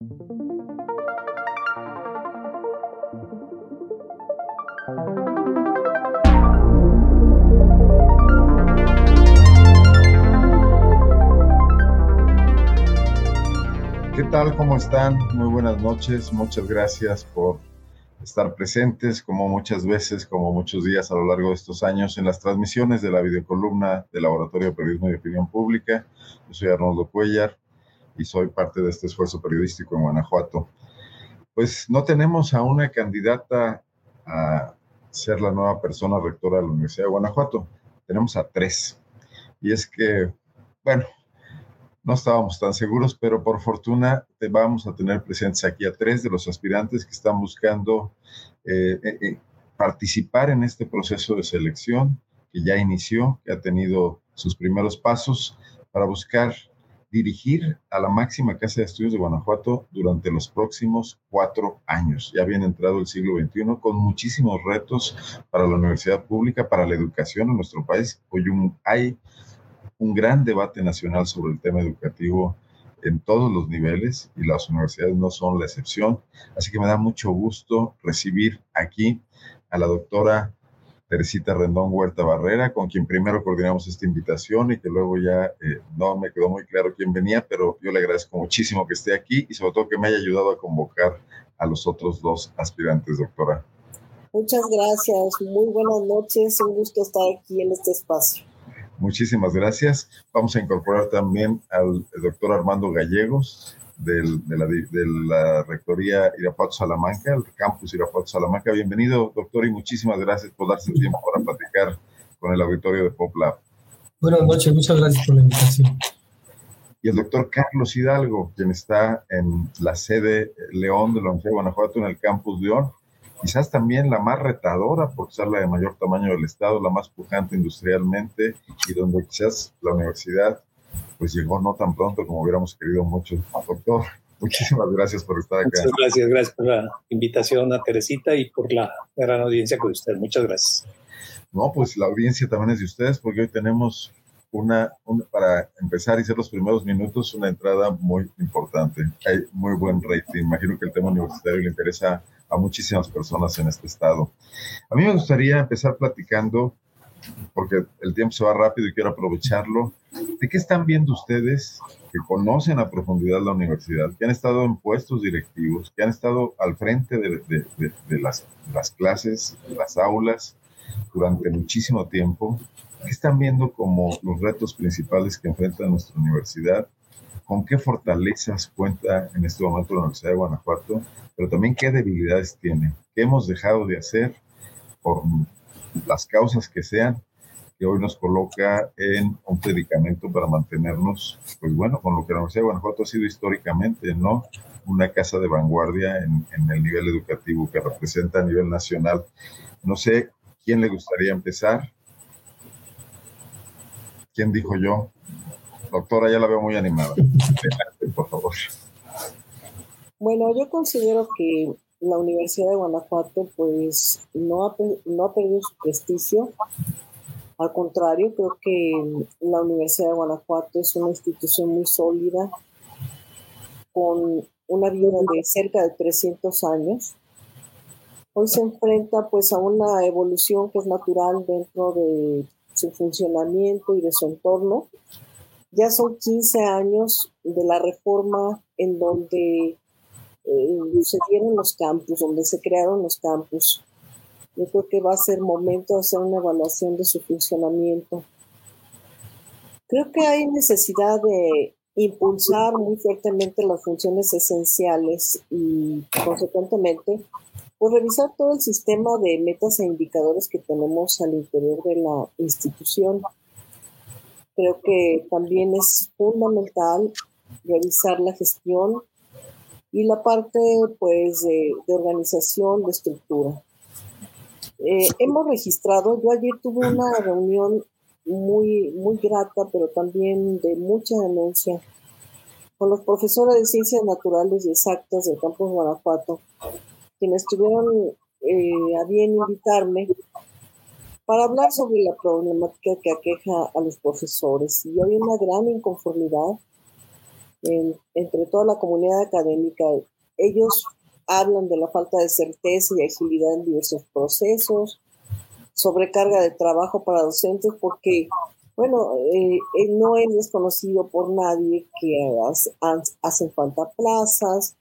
¿Qué tal? ¿Cómo están? Muy buenas noches. Muchas gracias por estar presentes, como muchas veces, como muchos días a lo largo de estos años, en las transmisiones de la videocolumna del Laboratorio de Periodismo y Opinión Pública. Yo soy Arnoldo Cuellar y soy parte de este esfuerzo periodístico en Guanajuato. Pues no tenemos a una candidata a ser la nueva persona rectora de la Universidad de Guanajuato. Tenemos a tres. Y es que, bueno, no estábamos tan seguros, pero por fortuna vamos a tener presentes aquí a tres de los aspirantes que están buscando eh, eh, eh, participar en este proceso de selección que ya inició, que ha tenido sus primeros pasos para buscar dirigir a la máxima casa de estudios de Guanajuato durante los próximos cuatro años. Ya viene entrado el siglo XXI con muchísimos retos para la universidad pública, para la educación en nuestro país. Hoy hay un gran debate nacional sobre el tema educativo en todos los niveles y las universidades no son la excepción. Así que me da mucho gusto recibir aquí a la doctora Teresita Rendón Huerta Barrera, con quien primero coordinamos esta invitación y que luego ya eh, no me quedó muy claro quién venía, pero yo le agradezco muchísimo que esté aquí y sobre todo que me haya ayudado a convocar a los otros dos aspirantes, doctora. Muchas gracias, muy buenas noches, un gusto estar aquí en este espacio. Muchísimas gracias. Vamos a incorporar también al doctor Armando Gallegos de, la, de, la, Rectoría Irapuato Salamanca, el campus Irapuato Salamanca. Bienvenido, doctor, y muchísimas gracias por darse el tiempo para platicar con el auditorio de PopLab. Buenas noches, muchas gracias por la invitación. Y el doctor Carlos Hidalgo, quien está en la sede León de la Universidad de Guanajuato, en el campus León quizás también la más retadora por ser la de mayor tamaño del Estado, la más pujante industrialmente y donde quizás la universidad pues llegó no tan pronto como hubiéramos querido mucho. Doctor, muchísimas gracias por estar acá. Muchas gracias, gracias por la invitación a Teresita y por la gran audiencia con usted. Muchas gracias. No, pues la audiencia también es de ustedes porque hoy tenemos una, una, para empezar y ser los primeros minutos, una entrada muy importante. Hay muy buen rating. Imagino que el tema universitario le interesa a muchísimas personas en este estado. A mí me gustaría empezar platicando, porque el tiempo se va rápido y quiero aprovecharlo, de qué están viendo ustedes que conocen a profundidad la universidad, que han estado en puestos directivos, que han estado al frente de, las, las clases, las aulas durante muchísimo tiempo, ¿qué están viendo como los retos principales que enfrenta nuestra universidad con qué fortalezas cuenta en este momento la Universidad de Guanajuato, pero también qué debilidades tiene, qué hemos dejado de hacer por las causas que sean, que hoy nos coloca en un predicamento para mantenernos, pues bueno, con lo que la Universidad de Guanajuato ha sido históricamente, ¿no? Una casa de vanguardia en, el nivel educativo que representa a nivel nacional. No sé quién le gustaría empezar. ¿Quién dijo yo? Doctora, ya la veo muy animada. por favor. Bueno, yo considero que la Universidad de Guanajuato pues no ha, no ha perdido su prestigio. Al contrario, creo que la Universidad de Guanajuato es una institución muy sólida, con una vida de cerca de 300 años. Hoy se enfrenta pues a una evolución que es natural dentro de su funcionamiento y de su entorno, ya son 15 años de la reforma en donde eh, se dieron los campus, donde se crearon los campus. Yo creo que va a ser momento de hacer una evaluación de su funcionamiento. Creo que hay necesidad de impulsar muy fuertemente las funciones esenciales y consecuentemente pues revisar todo el sistema de metas e indicadores que tenemos al interior de la institución. Creo que también es fundamental revisar la gestión y la parte pues de, organización, de estructura. Eh, hemos registrado, yo ayer tuve una reunión muy, muy grata, pero también de mucha denuncia, con los profesores de Ciencias Naturales y Exactas del campus Guanajuato, quienes tuvieron eh, a bien invitarme para hablar sobre la problemática que aqueja a los profesores. Y hay una gran inconformidad entre toda la comunidad académica. Ellos hablan de la falta de certeza y agilidad en diversos procesos, sobrecarga de trabajo para docentes, porque, bueno, eh, eh, no es desconocido por nadie que hacen falta plazas,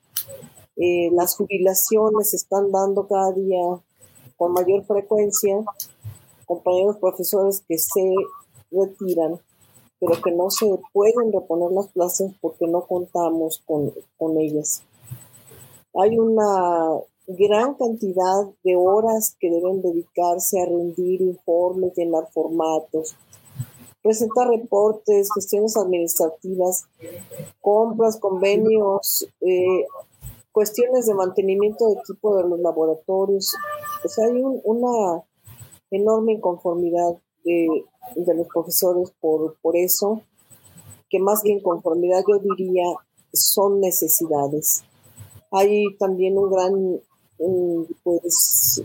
eh, las jubilaciones se están dando cada día con mayor frecuencia, compañeros profesores que se retiran, pero que no se pueden reponer las plazas porque no contamos con, con ellas. Hay una gran cantidad de horas que deben dedicarse a rendir informes, llenar formatos, presentar reportes, gestiones administrativas, compras, convenios, eh, cuestiones de mantenimiento de equipo de los laboratorios. O sea, hay una enorme inconformidad de, de los profesores por, por eso, que más que inconformidad yo diría son necesidades. Hay también un gran pues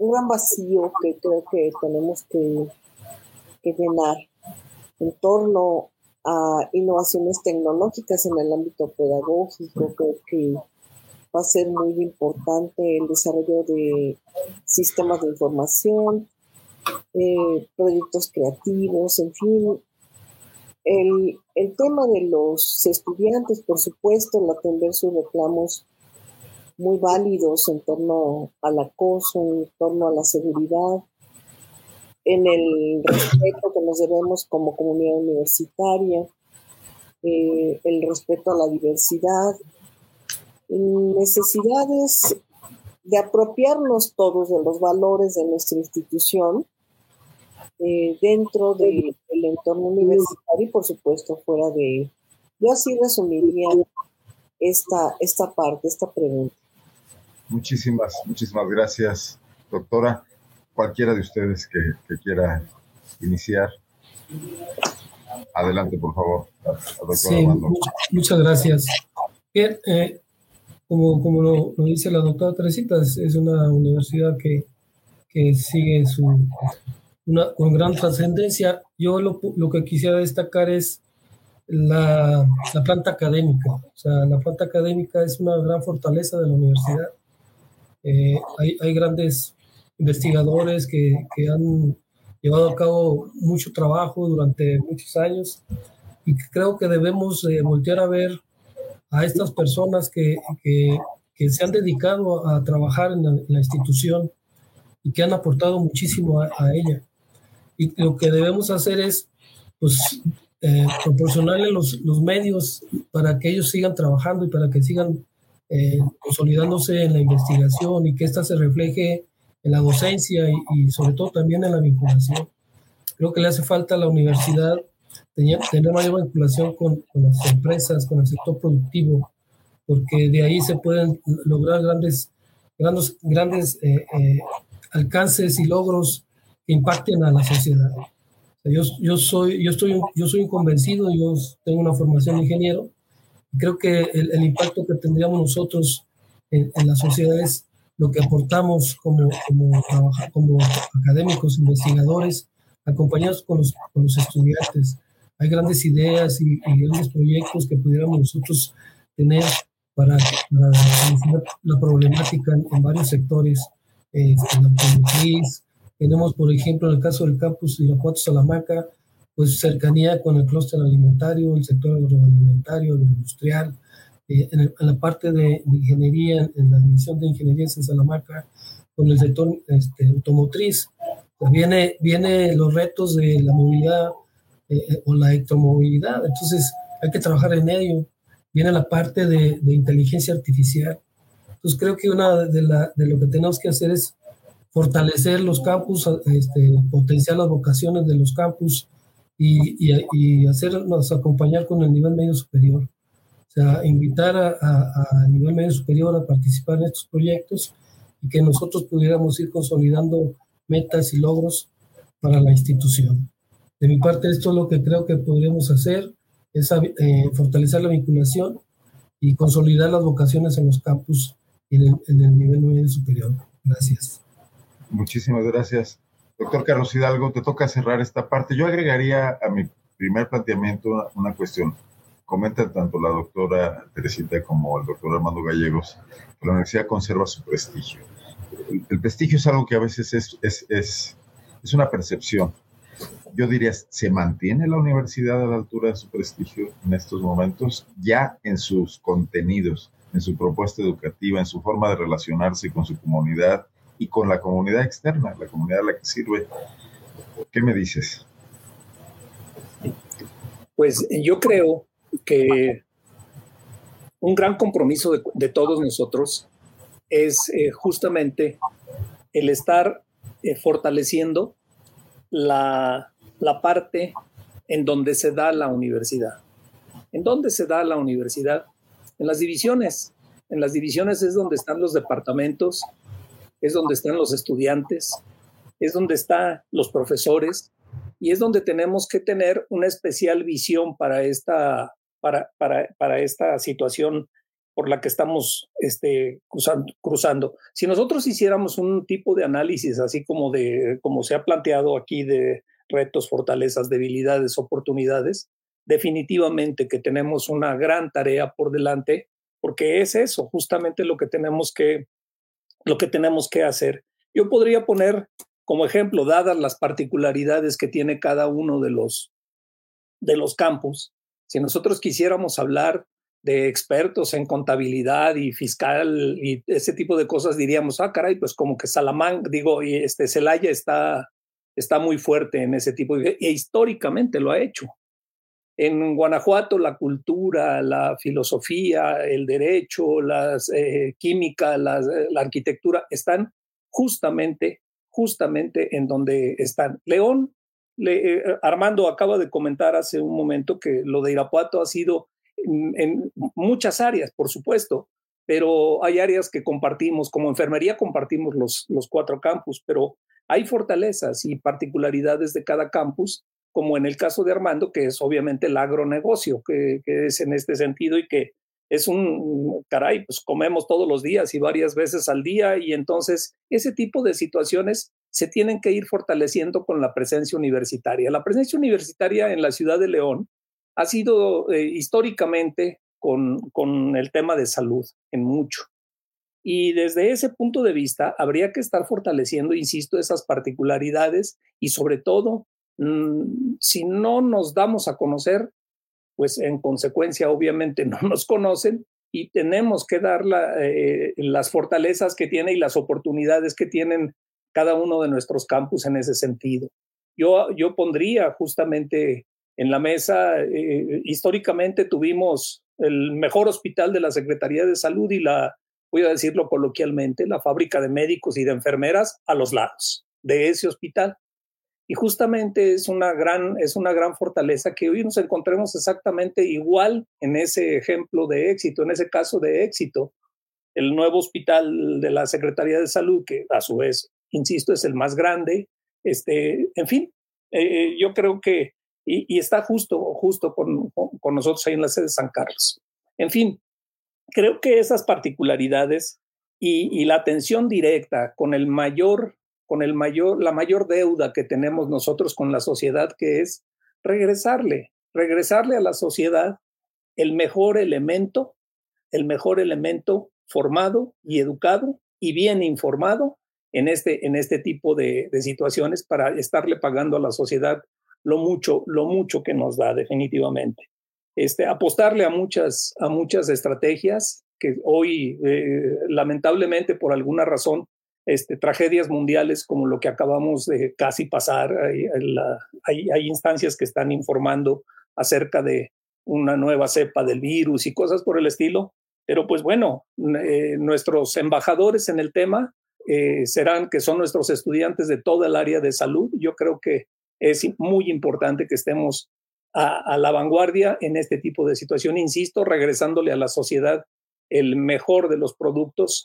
un gran vacío que creo que tenemos que, llenar en torno a innovaciones tecnológicas en el ámbito pedagógico. Creo que va a ser muy importante el desarrollo de sistemas de información, eh, proyectos creativos, en fin. El, el tema de los estudiantes, por supuesto, el atender sus reclamos muy válidos en torno al acoso, en torno a la seguridad, en el respeto que nos debemos como comunidad universitaria, eh, el respeto a la diversidad, necesidades de apropiarnos todos de los valores de nuestra institución eh, dentro del entorno universitario y por supuesto fuera de Yo así resumiría esta, esta parte, esta pregunta. Muchísimas, muchísimas gracias, doctora. Cualquiera de ustedes que, quiera iniciar. Adelante, por favor. Sí, muchas gracias. Bien, eh, como, como lo, dice la doctora Teresita, es, una universidad que, que sigue su, una, con gran trascendencia. Yo lo, lo, que quisiera destacar es la, la, planta académica. O sea, la planta académica es una gran fortaleza de la universidad. Eh, hay, hay, grandes investigadores que, que, han llevado a cabo mucho trabajo durante muchos años y creo que debemos eh, voltear a ver a estas personas que, que, que, se han dedicado a trabajar en la, institución y que han aportado muchísimo a, ella. Y lo que debemos hacer es pues, eh, proporcionarle los, los medios para que ellos sigan trabajando y para que sigan eh, consolidándose en la investigación y que ésta se refleje en la docencia y, sobre todo también en la vinculación. Creo que le hace falta a la universidad tener, tener mayor vinculación con, con, las empresas, con el sector productivo, porque de ahí se pueden lograr grandes, grandes, grandes eh, eh, alcances y logros impacten a la sociedad. yo, yo, soy, yo, estoy, yo soy un convencido, yo tengo una formación de ingeniero, Creo que el, impacto que tendríamos nosotros en, la sociedad es lo que aportamos como, como, como académicos, investigadores, acompañados con los, con los estudiantes. Hay grandes ideas y, grandes proyectos que pudiéramos nosotros tener para, para la problemática en, varios sectores, eh, en la automotriz. Tenemos, por ejemplo, en el caso del campus Irapuato Salamanca, pues cercanía con el clúster alimentario, el sector agroalimentario, el industrial, eh, en, la parte de, ingeniería, en la división de ingeniería en Salamanca, con el sector este, automotriz. Pues viene, viene los retos de la movilidad eh, o la electromovilidad, entonces hay que trabajar en ello. Viene la parte de, de inteligencia artificial. Entonces creo que una de, la, de, lo que tenemos que hacer es fortalecer los campus, este, potenciar las vocaciones de los campus, y, y, hacernos acompañar con el nivel medio superior. O sea, invitar a, nivel medio superior a participar en estos proyectos y que nosotros pudiéramos ir consolidando metas y logros para la institución. De mi parte, esto es lo que creo que podríamos hacer, es eh, fortalecer la vinculación y consolidar las vocaciones en los campus y en el, en el nivel medio superior. Gracias. Muchísimas gracias. Doctor Carlos Hidalgo, te toca cerrar esta parte. Yo agregaría a mi primer planteamiento una, cuestión. comentan tanto la doctora Teresita como el doctor Armando Gallegos que la universidad conserva su prestigio. El, prestigio es algo que a veces es, es, es, es una percepción. Yo diría, ¿se mantiene la universidad a la altura de su prestigio en estos momentos? Ya en sus contenidos, en su propuesta educativa, en su forma de relacionarse con su comunidad y con la comunidad externa, la comunidad a la que sirve. ¿Qué me dices? Pues yo creo que un gran compromiso de, todos nosotros es eh, justamente el estar eh, fortaleciendo la, la parte en donde se da la universidad. ¿En dónde se da la universidad? En las divisiones. En las divisiones es donde están los departamentos, es donde están los estudiantes, es donde están los profesores y es donde tenemos que tener una especial visión para esta, para, para, para esta situación por la que estamos este, cruzando, cruzando. Si nosotros hiciéramos un tipo de análisis, así como, de, como se ha planteado aquí, de retos, fortalezas, debilidades, oportunidades, definitivamente que tenemos una gran tarea por delante, porque es eso, justamente lo que tenemos que, lo que, tenemos que hacer. Yo podría poner como ejemplo, dadas las particularidades que tiene cada uno de los, de los campus, si nosotros quisiéramos hablar de expertos en contabilidad y fiscal y ese tipo de cosas, diríamos, ah, caray, pues como que Salamanca, digo, y este Celaya está, está muy fuerte en ese tipo, de, e históricamente lo ha hecho. En Guanajuato la cultura, la filosofía, el derecho, la eh, química, la arquitectura están justamente justamente en donde están. León, eh, Armando acaba de comentar hace un momento que lo de Irapuato ha sido en, muchas áreas, por supuesto, pero hay áreas que compartimos, como enfermería compartimos los, los cuatro campus, pero hay fortalezas y particularidades de cada campus, como en el caso de Armando, que es obviamente el agronegocio, que, que es en este sentido y que es un, caray, pues comemos todos los días y varias veces al día y entonces ese tipo de situaciones se tienen que ir fortaleciendo con la presencia universitaria. La presencia universitaria en la ciudad de León ha sido eh, históricamente con, con el tema de salud en mucho. Y desde ese punto de vista, habría que estar fortaleciendo, insisto, esas particularidades y sobre todo, mm, si no nos damos a conocer, pues en consecuencia obviamente no nos conocen y tenemos que dar eh, las fortalezas que tiene y las oportunidades que tienen cada uno de nuestros campus en ese sentido. Yo, yo pondría justamente en la mesa, eh, históricamente tuvimos el mejor hospital de la Secretaría de Salud y la, voy a decirlo coloquialmente, la fábrica de médicos y de enfermeras a los lados de ese hospital. Y justamente es una gran, es una gran fortaleza que hoy nos encontremos exactamente igual en ese ejemplo de éxito, en ese caso de éxito. El nuevo hospital de la Secretaría de Salud, que a su vez, insisto, es el más grande. Este, en fin, eh, yo creo que, y, está justo, justo con, con nosotros ahí en la sede de San Carlos. En fin, creo que esas particularidades y, y, la atención directa con el mayor con el mayor, la mayor deuda que tenemos nosotros con la sociedad, que es regresarle, regresarle a la sociedad el mejor elemento, el mejor elemento formado y educado y bien informado en este, en este tipo de, situaciones para estarle pagando a la sociedad lo mucho, lo mucho que nos da definitivamente. Este, apostarle a muchas, a muchas estrategias que hoy, eh, lamentablemente, por alguna razón, este, tragedias mundiales como lo que acabamos de casi pasar. Hay, hay, instancias que están informando acerca de una nueva cepa del virus y cosas por el estilo. Pero pues bueno, eh, nuestros embajadores en el tema eh, serán que son nuestros estudiantes de toda el área de salud. Yo creo que es muy importante que estemos a, a, la vanguardia en este tipo de situación. Insisto, regresándole a la sociedad el mejor de los productos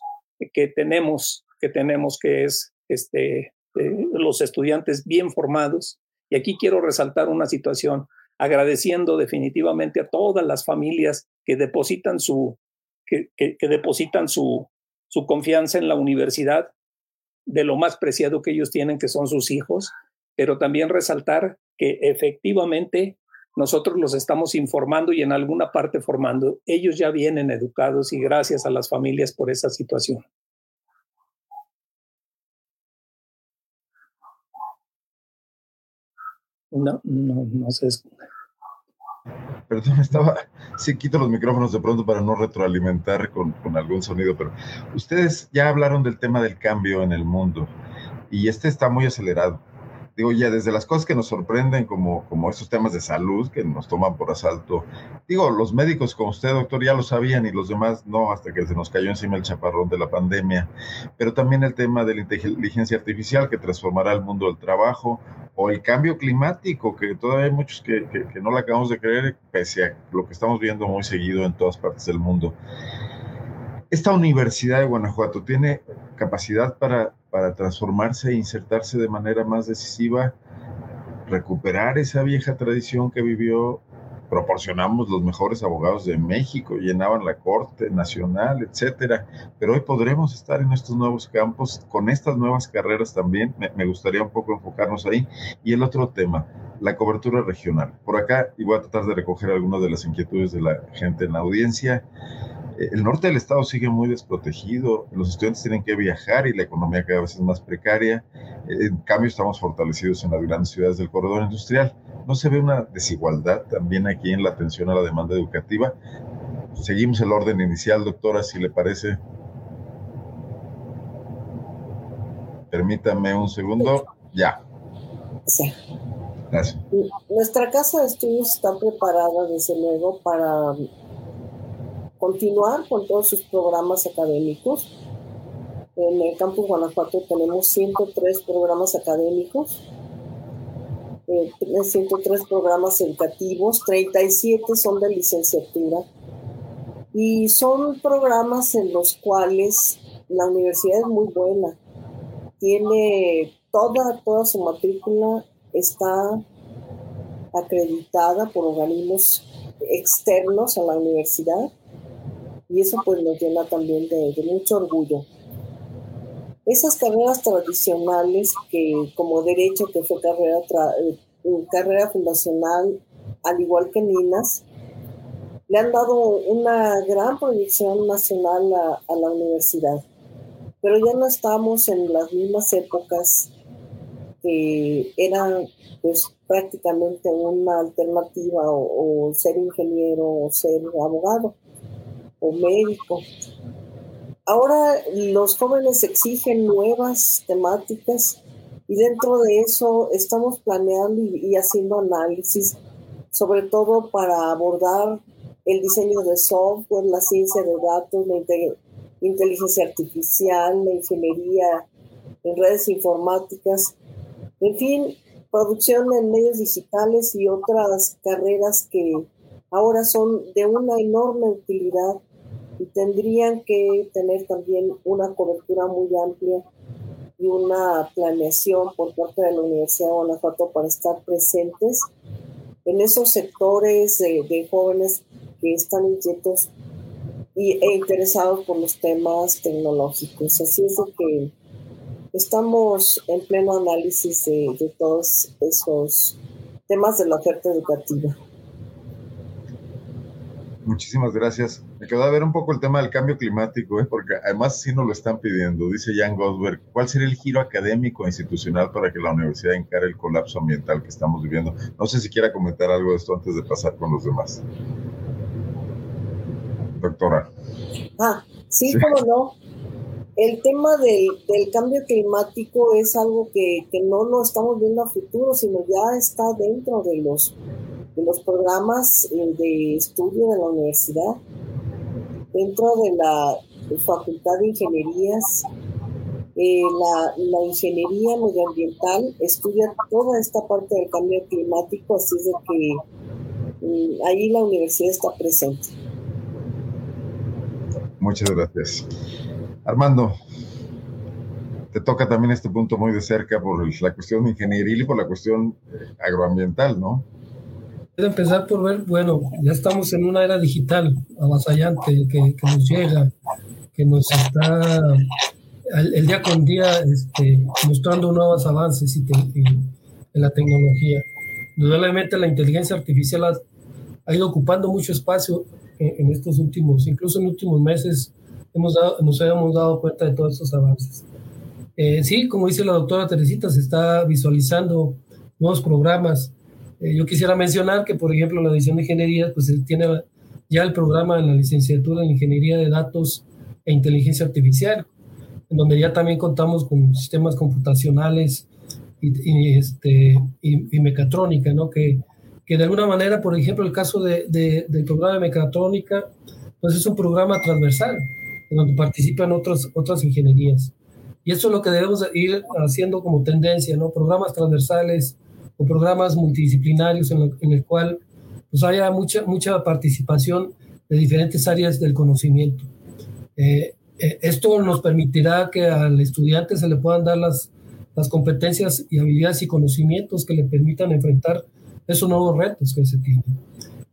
que tenemos que tenemos, que es este, eh, los estudiantes bien formados. Y aquí quiero resaltar una situación, agradeciendo definitivamente a todas las familias que depositan su, que, que, depositan su, su confianza en la universidad, de lo más preciado que ellos tienen, que son sus hijos, pero también resaltar que efectivamente nosotros los estamos informando y en alguna parte formando. Ellos ya vienen educados y gracias a las familias por esa situación. No, no, no sé. Perdón, estaba, sí quito los micrófonos de pronto para no retroalimentar con, algún sonido, pero ustedes ya hablaron del tema del cambio en el mundo y este está muy acelerado digo, ya desde las cosas que nos sorprenden, como, como estos temas de salud que nos toman por asalto, digo, los médicos como usted, doctor, ya lo sabían y los demás no, hasta que se nos cayó encima el chaparrón de la pandemia, pero también el tema de la inteligencia artificial que transformará el mundo del trabajo, o el cambio climático, que todavía hay muchos que, que, que no lo acabamos de creer, pese a lo que estamos viendo muy seguido en todas partes del mundo. Esta Universidad de Guanajuato tiene capacidad para, para transformarse e insertarse de manera más decisiva, recuperar esa vieja tradición que vivió. Proporcionamos los mejores abogados de México, llenaban la Corte Nacional, etcétera. Pero hoy podremos estar en estos nuevos campos, con estas nuevas carreras también. Me, me gustaría un poco enfocarnos ahí. Y el otro tema, la cobertura regional. Por acá, y voy a tratar de recoger algunas de las inquietudes de la gente en la audiencia el norte del estado sigue muy desprotegido, los estudiantes tienen que viajar y la economía cada vez es más precaria. En cambio, estamos fortalecidos en las grandes ciudades del corredor industrial. ¿No se ve una desigualdad también aquí en la atención a la demanda educativa? Seguimos el orden inicial, doctora, si le parece. Permítame un segundo. Ya. Sí. Gracias. Nuestra casa de estudios está preparada, desde luego, para continuar con todos sus programas académicos. En el campus Guanajuato tenemos 103 programas académicos, 103 eh, programas educativos, 37 son de licenciatura y son programas en los cuales la universidad es muy buena. Tiene toda, toda su matrícula está acreditada por organismos externos a la universidad y eso pues nos llena también de, mucho orgullo. Esas carreras tradicionales que como derecho, que fue carrera, eh, carrera fundacional, al igual que Ninas, le han dado una gran proyección nacional a, la universidad. Pero ya no estamos en las mismas épocas que eran pues prácticamente una alternativa o ser ingeniero o ser abogado médico. Ahora los jóvenes exigen nuevas temáticas y dentro de eso estamos planeando y, haciendo análisis, sobre todo para abordar el diseño de software, la ciencia de datos, la inteligencia artificial, la ingeniería en redes informáticas, en fin, producción en medios digitales y otras carreras que ahora son de una enorme utilidad y tendrían que tener también una cobertura muy amplia y una planeación por parte de la Universidad de Guanajuato para estar presentes en esos sectores de, jóvenes que están inquietos y, e interesados por los temas tecnológicos. Así es de que estamos en pleno análisis de, de todos esos temas de la oferta educativa. Muchísimas gracias. Me quedó a ver un poco el tema del cambio climático, ¿eh? porque además sí nos lo están pidiendo. Dice Jan Gosberg, ¿cuál sería el giro académico e institucional para que la universidad encare el colapso ambiental que estamos viviendo? No sé si quiera comentar algo de esto antes de pasar con los demás. Doctora. Ah, sí, cómo no. El tema del, del, cambio climático es algo que, que no lo estamos viendo a futuro, sino ya está dentro de los de los programas eh, de estudio de la universidad, dentro de la Facultad de Ingenierías, eh, la, ingeniería medioambiental estudia toda esta parte del cambio climático, así de que mm, ahí la universidad está presente. Muchas gracias. Armando, te toca también este punto muy de cerca por la cuestión ingeniería y por la cuestión agroambiental, ¿no? Empezar por ver, bueno, ya estamos en una era digital avasallante que, que nos llega, que nos está el, día con día este, mostrando nuevos avances y en la tecnología. indudablemente la inteligencia artificial ha, ido ocupando mucho espacio en, estos últimos, incluso en últimos meses, hemos dado, nos habíamos dado cuenta de todos estos avances. Eh, sí, como dice la doctora Teresita, se está visualizando nuevos programas. Eh, yo quisiera mencionar que, por ejemplo, la edición de ingeniería, pues tiene ya el programa de la licenciatura en ingeniería de datos e inteligencia artificial, en donde ya también contamos con sistemas computacionales y, este, y, mecatrónica, ¿no? Que, que, de alguna manera, por ejemplo, el caso de, del programa de mecatrónica, pues es un programa transversal, en donde participan otras, otras ingenierías. Y eso es lo que debemos ir haciendo como tendencia, ¿no? Programas transversales o programas multidisciplinarios en, en el cual pues haya mucha, mucha participación de diferentes áreas del conocimiento. Eh, eh, esto nos permitirá que al estudiante se le puedan dar las, las competencias y habilidades y conocimientos que le permitan enfrentar esos nuevos retos que se tienen.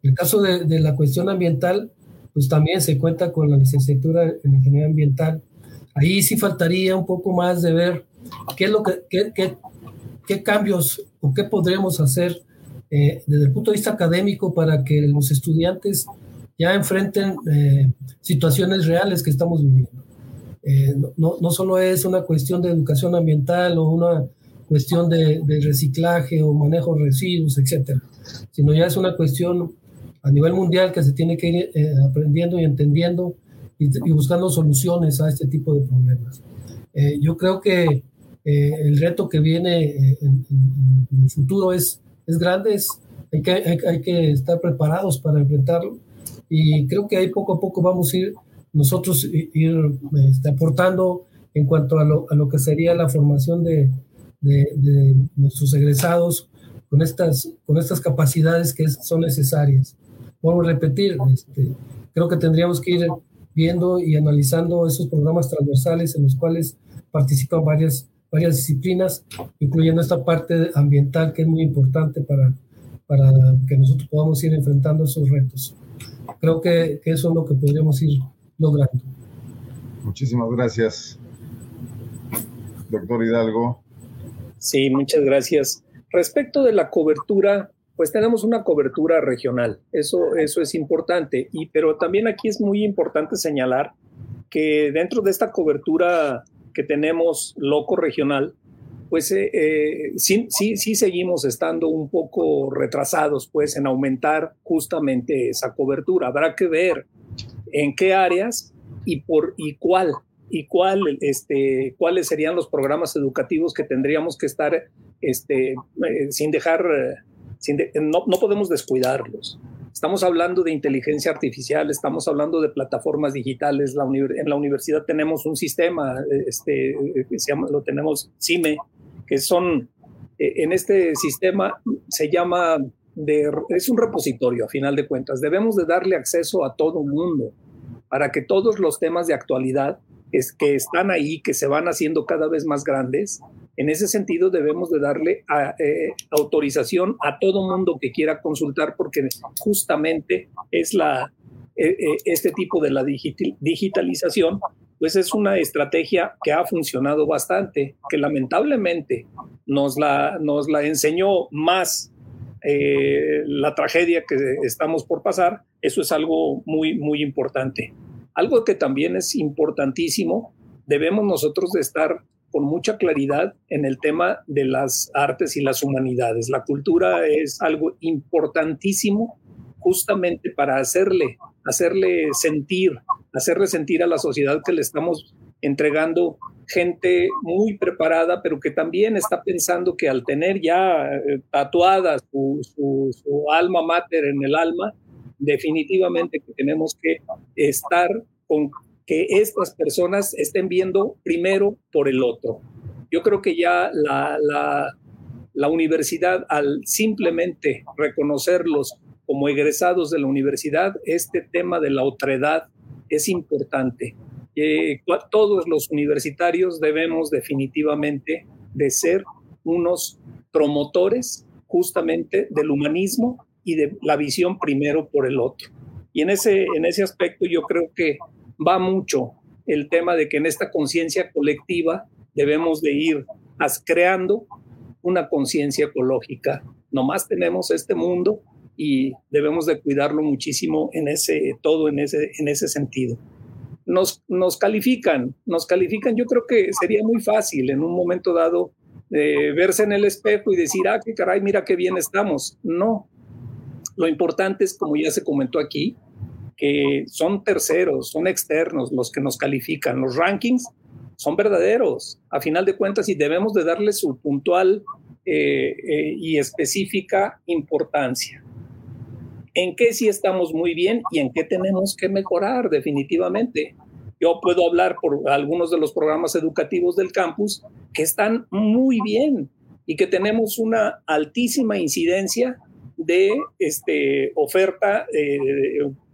En el caso de, de la cuestión ambiental, pues también se cuenta con la licenciatura en ingeniería ambiental Ahí sí faltaría un poco más de ver qué es lo que, qué, qué, qué cambios o qué podremos hacer eh, desde el punto de vista académico para que los estudiantes ya enfrenten eh, situaciones reales que estamos viviendo. Eh, no, no, solo es una cuestión de educación ambiental o una cuestión de, de, reciclaje o manejo de residuos, etcétera, sino ya es una cuestión a nivel mundial que se tiene que ir aprendiendo y entendiendo y, buscando soluciones a este tipo de problemas. Eh, yo creo que eh, el reto que viene eh, en, el futuro es, es grande, hay, que, hay, que estar preparados para enfrentarlo y creo que ahí poco a poco vamos a ir nosotros ir este, aportando en cuanto a lo, a lo, que sería la formación de, de, nuestros egresados con estas, con estas capacidades que son necesarias. Vuelvo a repetir, este, creo que tendríamos que ir viendo y analizando esos programas transversales en los cuales participan varias, varias disciplinas, incluyendo esta parte ambiental que es muy importante para, para que nosotros podamos ir enfrentando esos retos. Creo que, que eso es lo que podríamos ir logrando. Muchísimas gracias, doctor Hidalgo. Sí, muchas gracias. Respecto de la cobertura pues tenemos una cobertura regional. Eso, eso es importante. Y, pero también aquí es muy importante señalar que dentro de esta cobertura que tenemos loco regional, pues eh, eh, sí, sí, sí seguimos estando un poco retrasados pues en aumentar justamente esa cobertura. Habrá que ver en qué áreas y por y cuál y cuál este cuáles serían los programas educativos que tendríamos que estar este, eh, sin dejar no, no podemos descuidarlos. Estamos hablando de inteligencia artificial, estamos hablando de plataformas digitales. En la universidad tenemos un sistema, este, que lo tenemos CIME, que son, eh, en este sistema se llama, es un repositorio a final de cuentas. Debemos de darle acceso a todo el mundo para que todos los temas de actualidad es, que están ahí, que se van haciendo cada vez más grandes, en ese sentido, debemos de darle eh, autorización a todo mundo que quiera consultar, porque justamente es la, eh, eh, este tipo de la digitalización, pues es una estrategia que ha funcionado bastante, que lamentablemente nos la, nos la enseñó más la tragedia que estamos por pasar. Eso es algo muy, muy importante. Algo que también es importantísimo, debemos nosotros de estar con mucha claridad en el tema de las artes y las humanidades. La cultura es algo importantísimo justamente para hacerle, hacerle sentir, hacerle sentir a la sociedad que le estamos entregando gente muy preparada, pero que también está pensando que al tener ya eh, tatuada su, alma mater en el alma, definitivamente tenemos que estar con que estas personas estén viendo primero por el otro. Yo creo que ya la, la, universidad, al simplemente reconocerlos como egresados de la universidad, este tema de la otredad es importante. Eh, todos los universitarios debemos definitivamente de ser unos promotores justamente del humanismo y de la visión primero por el otro. Y en ese, en ese aspecto yo creo que va mucho el tema de que en esta conciencia colectiva debemos de ir creando una conciencia ecológica nomás tenemos este mundo y debemos de cuidarlo muchísimo en ese, todo en ese, en ese sentido. Nos, nos califican, nos califican, yo creo que sería muy fácil en un momento dado eh, verse en el espejo y decir, ah, qué caray, mira qué bien estamos. No, lo importante es, como ya se comentó aquí, que son terceros, son externos los que nos califican. Los rankings son verdaderos, a final de cuentas, y debemos de darle su puntual eh, eh, y específica importancia. En qué sí estamos muy bien y en qué tenemos que mejorar definitivamente. Yo puedo hablar por algunos de los programas educativos del campus que están muy bien y que tenemos una altísima incidencia de este, oferta, eh,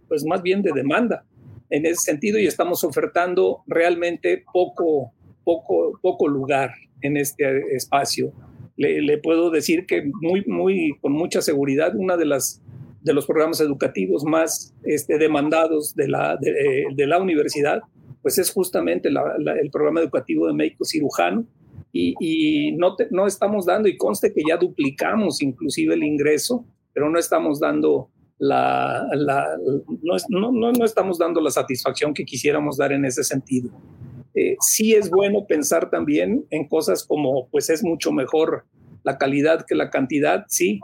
pues más bien de demanda en ese sentido y estamos ofertando realmente poco, poco, poco lugar en este espacio. Le, puedo decir que muy, muy, con mucha seguridad, una de las de los programas educativos más este, demandados de la, de, la universidad, pues es justamente el programa educativo de médico cirujano, y, no, no estamos dando, y conste que ya duplicamos inclusive el ingreso pero no estamos dando no, estamos dando la satisfacción que quisiéramos dar en ese sentido. Eh, sí es bueno pensar también en cosas como, pues es mucho mejor la calidad que la cantidad, sí,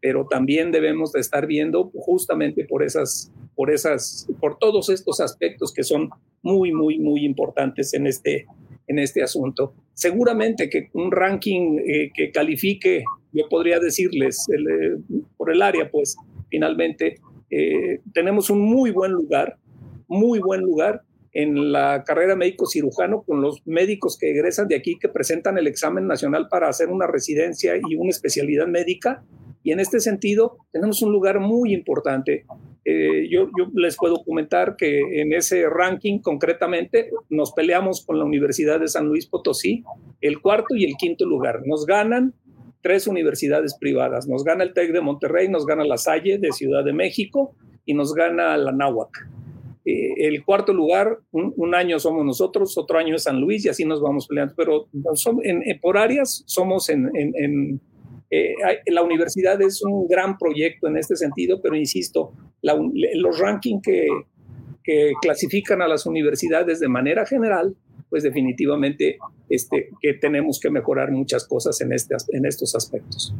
pero también debemos de estar viendo justamente por esas, por esas, por todos estos aspectos que son muy, muy, muy importantes en este, en este asunto. Seguramente que un ranking eh, que califique, yo podría decirles, eh, por el área, pues finalmente eh, tenemos un muy buen lugar, muy buen lugar en la carrera médico cirujano con los médicos que egresan de aquí, que presentan el examen nacional para hacer una residencia y una especialidad médica. Y en este sentido, tenemos un lugar muy importante. Eh, yo, les puedo comentar que en ese ranking concretamente nos peleamos con la Universidad de San Luis Potosí, el cuarto y el quinto lugar. Nos ganan tres universidades privadas. Nos gana el TEC de Monterrey, nos gana la Salle de Ciudad de México y nos gana la Náhuac. Eh, el cuarto lugar, un, año somos nosotros, otro año es San Luis y así nos vamos peleando. Pero en, por áreas somos en, eh, la universidad es un gran proyecto en este sentido, pero insisto, los rankings que, clasifican a las universidades de manera general, pues definitivamente este, que tenemos que mejorar muchas cosas en, este, en estos aspectos.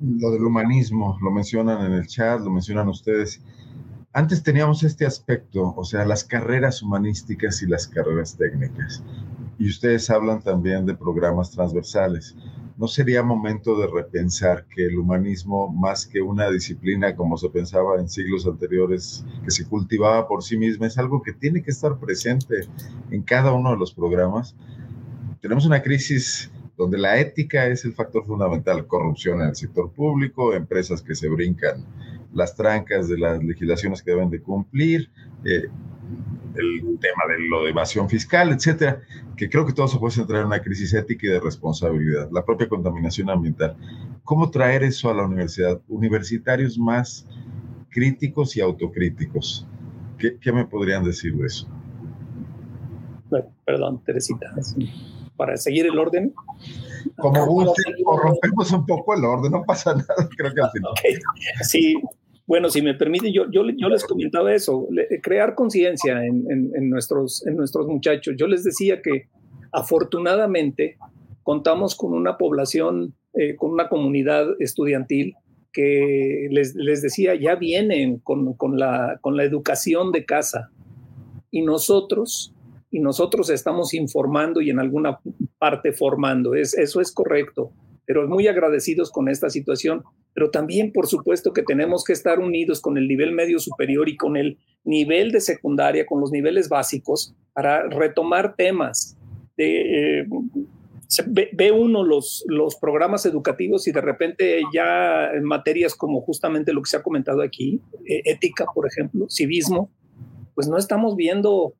Lo del humanismo, lo mencionan en el chat, lo mencionan ustedes. Antes teníamos este aspecto, o sea, las carreras humanísticas y las carreras técnicas. Y ustedes hablan también de programas transversales. ¿No sería momento de repensar que el humanismo, más que una disciplina como se pensaba en siglos anteriores, que se cultivaba por sí misma, es algo que tiene que estar presente en cada uno de los programas? Tenemos una crisis donde la ética es el factor fundamental, corrupción en el sector público, empresas que se brincan las trancas de las legislaciones que deben de cumplir, eh, el tema de lo de evasión fiscal, etcétera, que creo que todo se puede centrar en una crisis ética y de responsabilidad, la propia contaminación ambiental. ¿Cómo traer eso a la universidad? Universitarios más críticos y autocríticos. ¿Qué, me podrían decir de eso? Bueno, perdón, Teresita, para seguir el orden. Como guste, o rompemos un poco el orden, no pasa nada, creo que al final. Sí, bueno, si me permite, yo, yo, yo les comentaba eso, crear conciencia en, en, nuestros, en nuestros muchachos. Yo les decía que afortunadamente contamos con una población, eh, con una comunidad estudiantil que les, les decía, ya vienen con, con, la, con la educación de casa. Y nosotros, y nosotros estamos informando y en alguna parte formando. Es, eso es correcto, pero muy agradecidos con esta situación pero también por supuesto que tenemos que estar unidos con el nivel medio superior y con el nivel de secundaria, con los niveles básicos, para retomar temas. De, eh, ve, uno los, los programas educativos y de repente ya en materias como justamente lo que se ha comentado aquí, eh, ética, por ejemplo, civismo, pues no estamos viendo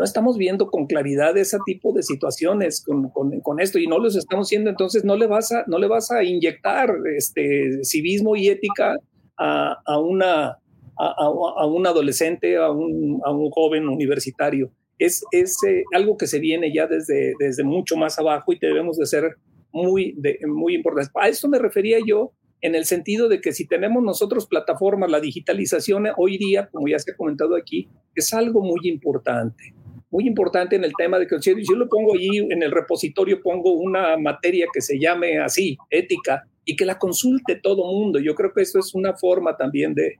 no estamos viendo con claridad ese tipo de situaciones con, con, esto y no los estamos viendo, entonces no le vas a, no le vas a inyectar este civismo y ética a, a una, a, un adolescente, a un, a un, joven universitario. Es, es eh, algo que se viene ya desde, desde mucho más abajo y debemos de ser muy, muy importantes. A esto me refería yo en el sentido de que si tenemos nosotros plataformas, la digitalización hoy día, como ya se ha comentado aquí, es algo muy importante. Muy importante en el tema de si yo lo pongo allí en el repositorio, pongo una materia que se llame así, ética, y que la consulte todo mundo. Yo creo que eso es una forma también de,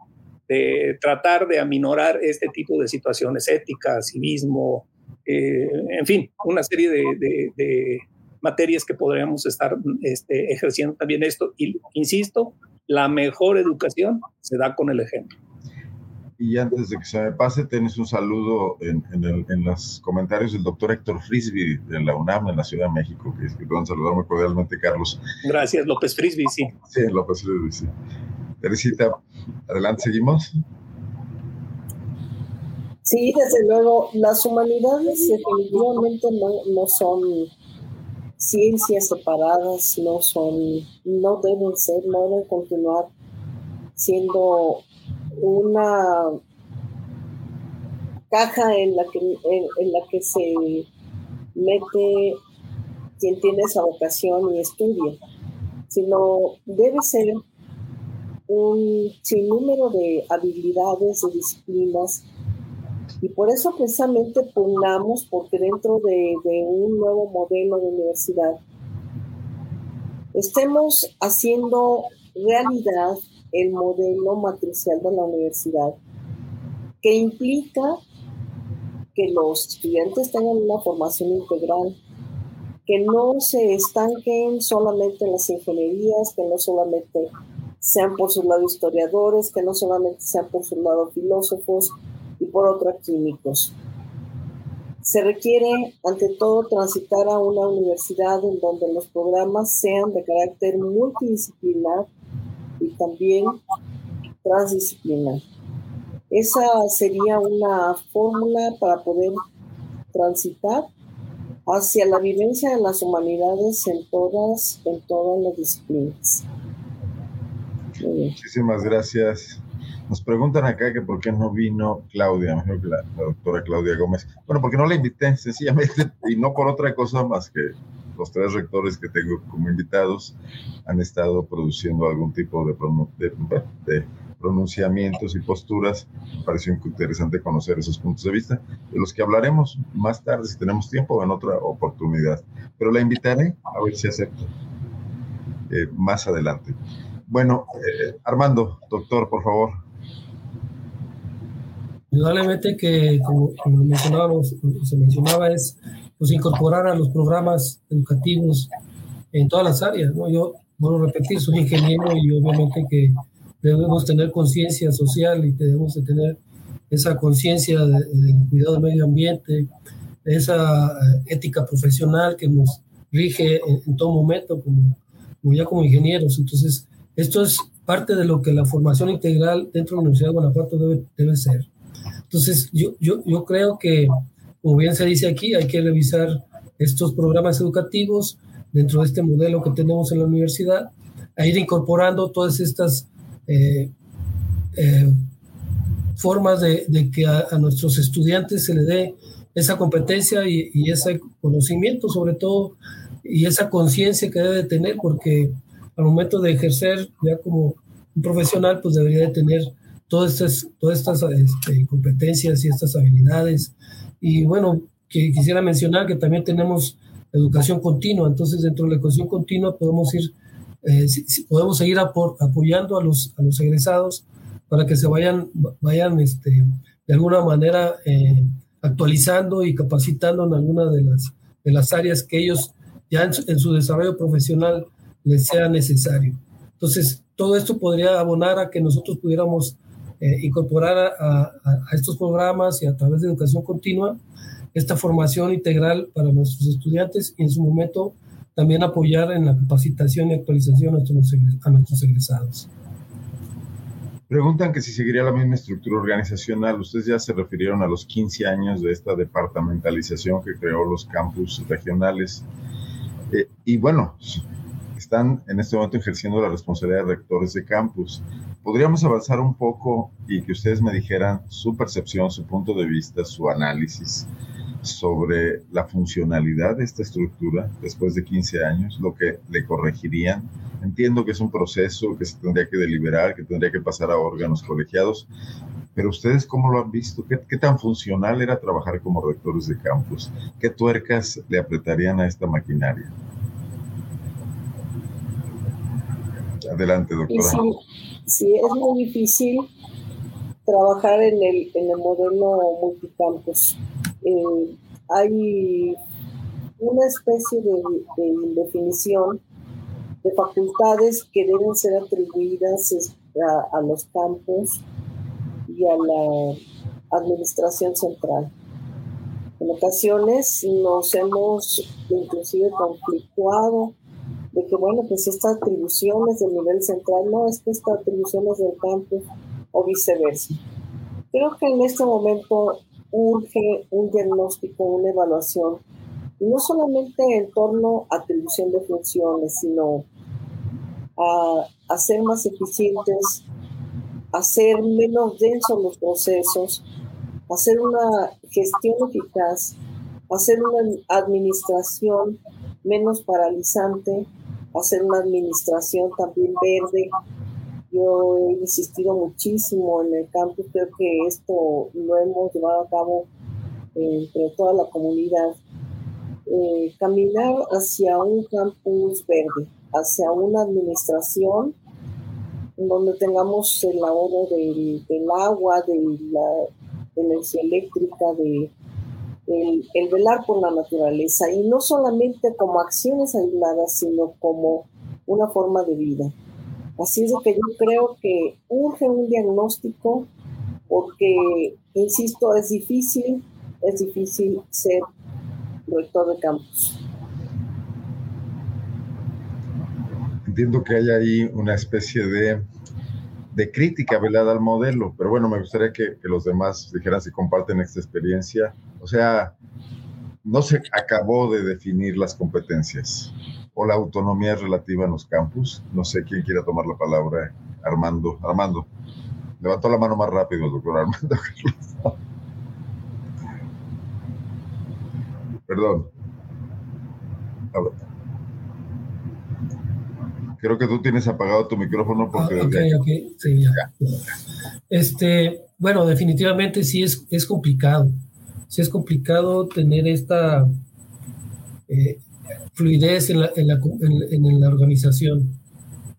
de tratar de aminorar este tipo de situaciones, ética, civismo, eh, en fin, una serie de, de materias que podríamos estar este, ejerciendo también esto. Y insisto, la mejor educación se da con el ejemplo. Y antes de que se me pase, tienes un saludo en, en, los comentarios del doctor Héctor Frisby de la UNAM en la Ciudad de México, que, que a saludar muy cordialmente, Carlos. Gracias, López Frisby, sí. Sí, López Frisby, sí. Teresita, adelante, seguimos. Sí, desde luego, las humanidades definitivamente no, no son ciencias separadas no son, no deben ser, no deben continuar siendo una caja en la que, en, la que se mete quien tiene esa vocación y estudia, sino debe ser un sinnúmero de habilidades, de disciplinas y por eso precisamente pugnamos porque dentro de, un nuevo modelo de universidad estemos haciendo realidad el modelo matricial de la universidad, que implica que los estudiantes tengan una formación integral, que no se estanquen solamente en las ingenierías, que no solamente sean por su lado historiadores, que no solamente sean por su lado filósofos, y por otros químicos. Se requiere, ante todo, transitar a una universidad en donde los programas sean de carácter multidisciplinar y también transdisciplinar. Esa sería una fórmula para poder transitar hacia la vivencia de las humanidades en todas, en todas las disciplinas. Muchísimas gracias. Nos preguntan acá que por qué no vino Claudia, mejor que la, doctora Claudia Gómez. Bueno, porque no la invité, sencillamente, y no por otra cosa más que los tres rectores que tengo como invitados han estado produciendo algún tipo de, pronunciamientos y posturas. Me pareció interesante conocer esos puntos de vista, de los que hablaremos más tarde, si tenemos tiempo, o en otra oportunidad. Pero la invitaré a ver si acepto eh, más adelante. Bueno, eh, Armando, doctor, por favor. Indudablemente que, como, mencionábamos, se mencionaba, es pues, incorporar a los programas educativos en todas las áreas. ¿no? Yo, vuelvo a repetir, soy ingeniero y obviamente que debemos tener conciencia social y debemos de tener esa conciencia del cuidado del medio ambiente, esa eh, ética profesional que nos rige en, todo momento, como, como, ya como ingenieros. Entonces, esto es parte de lo que la formación integral dentro de la Universidad de Guanajuato debe, debe ser. Entonces, yo, yo, yo creo que, como bien se dice aquí, hay que revisar estos programas educativos dentro de este modelo que tenemos en la universidad, a ir incorporando todas estas eh, eh, formas de, que a, nuestros estudiantes se les dé esa competencia y, ese conocimiento, sobre todo, y esa conciencia que debe tener, porque al momento de ejercer ya como un profesional, pues debería de tener todas estas, todas estas este, competencias y estas habilidades. Y bueno, que quisiera mencionar que también tenemos educación continua, entonces dentro de la educación continua podemos ir, eh, podemos seguir apoyando a los, a los egresados para que se vayan, vayan este, de alguna manera eh, actualizando y capacitando en alguna de las, de las áreas que ellos ya en en su desarrollo profesional les sea necesario. Entonces, todo esto podría abonar a que nosotros pudiéramos eh, incorporar a, estos programas y a través de educación continua esta formación integral para nuestros estudiantes y en su momento también apoyar en la capacitación y actualización a nuestros, a nuestros egresados. Preguntan que si seguiría la misma estructura organizacional. Ustedes ya se refirieron a los 15 años de esta departamentalización que creó los campus regionales. Eh, y bueno, están en este momento ejerciendo la responsabilidad de rectores de campus. ¿Podríamos avanzar un poco y que ustedes me dijeran su percepción, su punto de vista, su análisis sobre la funcionalidad de esta estructura después de 15 años, lo que le corregirían. Entiendo que es un proceso que se tendría que deliberar, que tendría que pasar a órganos colegiados, pero ustedes cómo lo han visto? ¿Qué, tan funcional era trabajar como rectores de campus? ¿Qué tuercas le apretarían a esta maquinaria? Adelante, doctora. Sí, es muy difícil trabajar en el, en el modelo multicampus. Eh, hay una especie de, indefinición de facultades que deben ser atribuidas a, los campos y a la administración central. En ocasiones nos hemos inclusive conflictuado de que, bueno, pues estas atribuciones del nivel central, no, es que estas atribuciones del campus o viceversa. Creo que en este momento urge un diagnóstico, una evaluación, no solamente en torno a atribución de funciones, sino a hacer más eficientes, hacer menos densos los procesos, hacer una gestión eficaz, hacer una administración menos paralizante, hacer una administración también verde, yo he insistido muchísimo en el campus, creo que esto lo hemos llevado a cabo entre toda la comunidad. Eh, caminar hacia un campus verde, hacia una administración donde tengamos el ahorro del, agua, de la energía eléctrica, de el, el, velar por la naturaleza y no solamente como acciones aisladas, sino como una forma de vida. Así es que yo creo que urge un diagnóstico porque, insisto, es difícil, es difícil ser rector de campus. Entiendo que hay ahí una especie de, de crítica velada al modelo, pero bueno, me gustaría que, que los demás dijeran si comparten esta experiencia. O sea, no se acabó de definir las competencias o la autonomía relativa en los campus. No sé quién quiera tomar la palabra. Armando. Armando. Levantó la mano más rápido doctor Armando. Perdón. Creo que tú tienes apagado tu micrófono porque... Ah, sí, Este, bueno, definitivamente sí es, es complicado. Sí es complicado tener esta... Eh, fluidez en la, en la, en, la organización.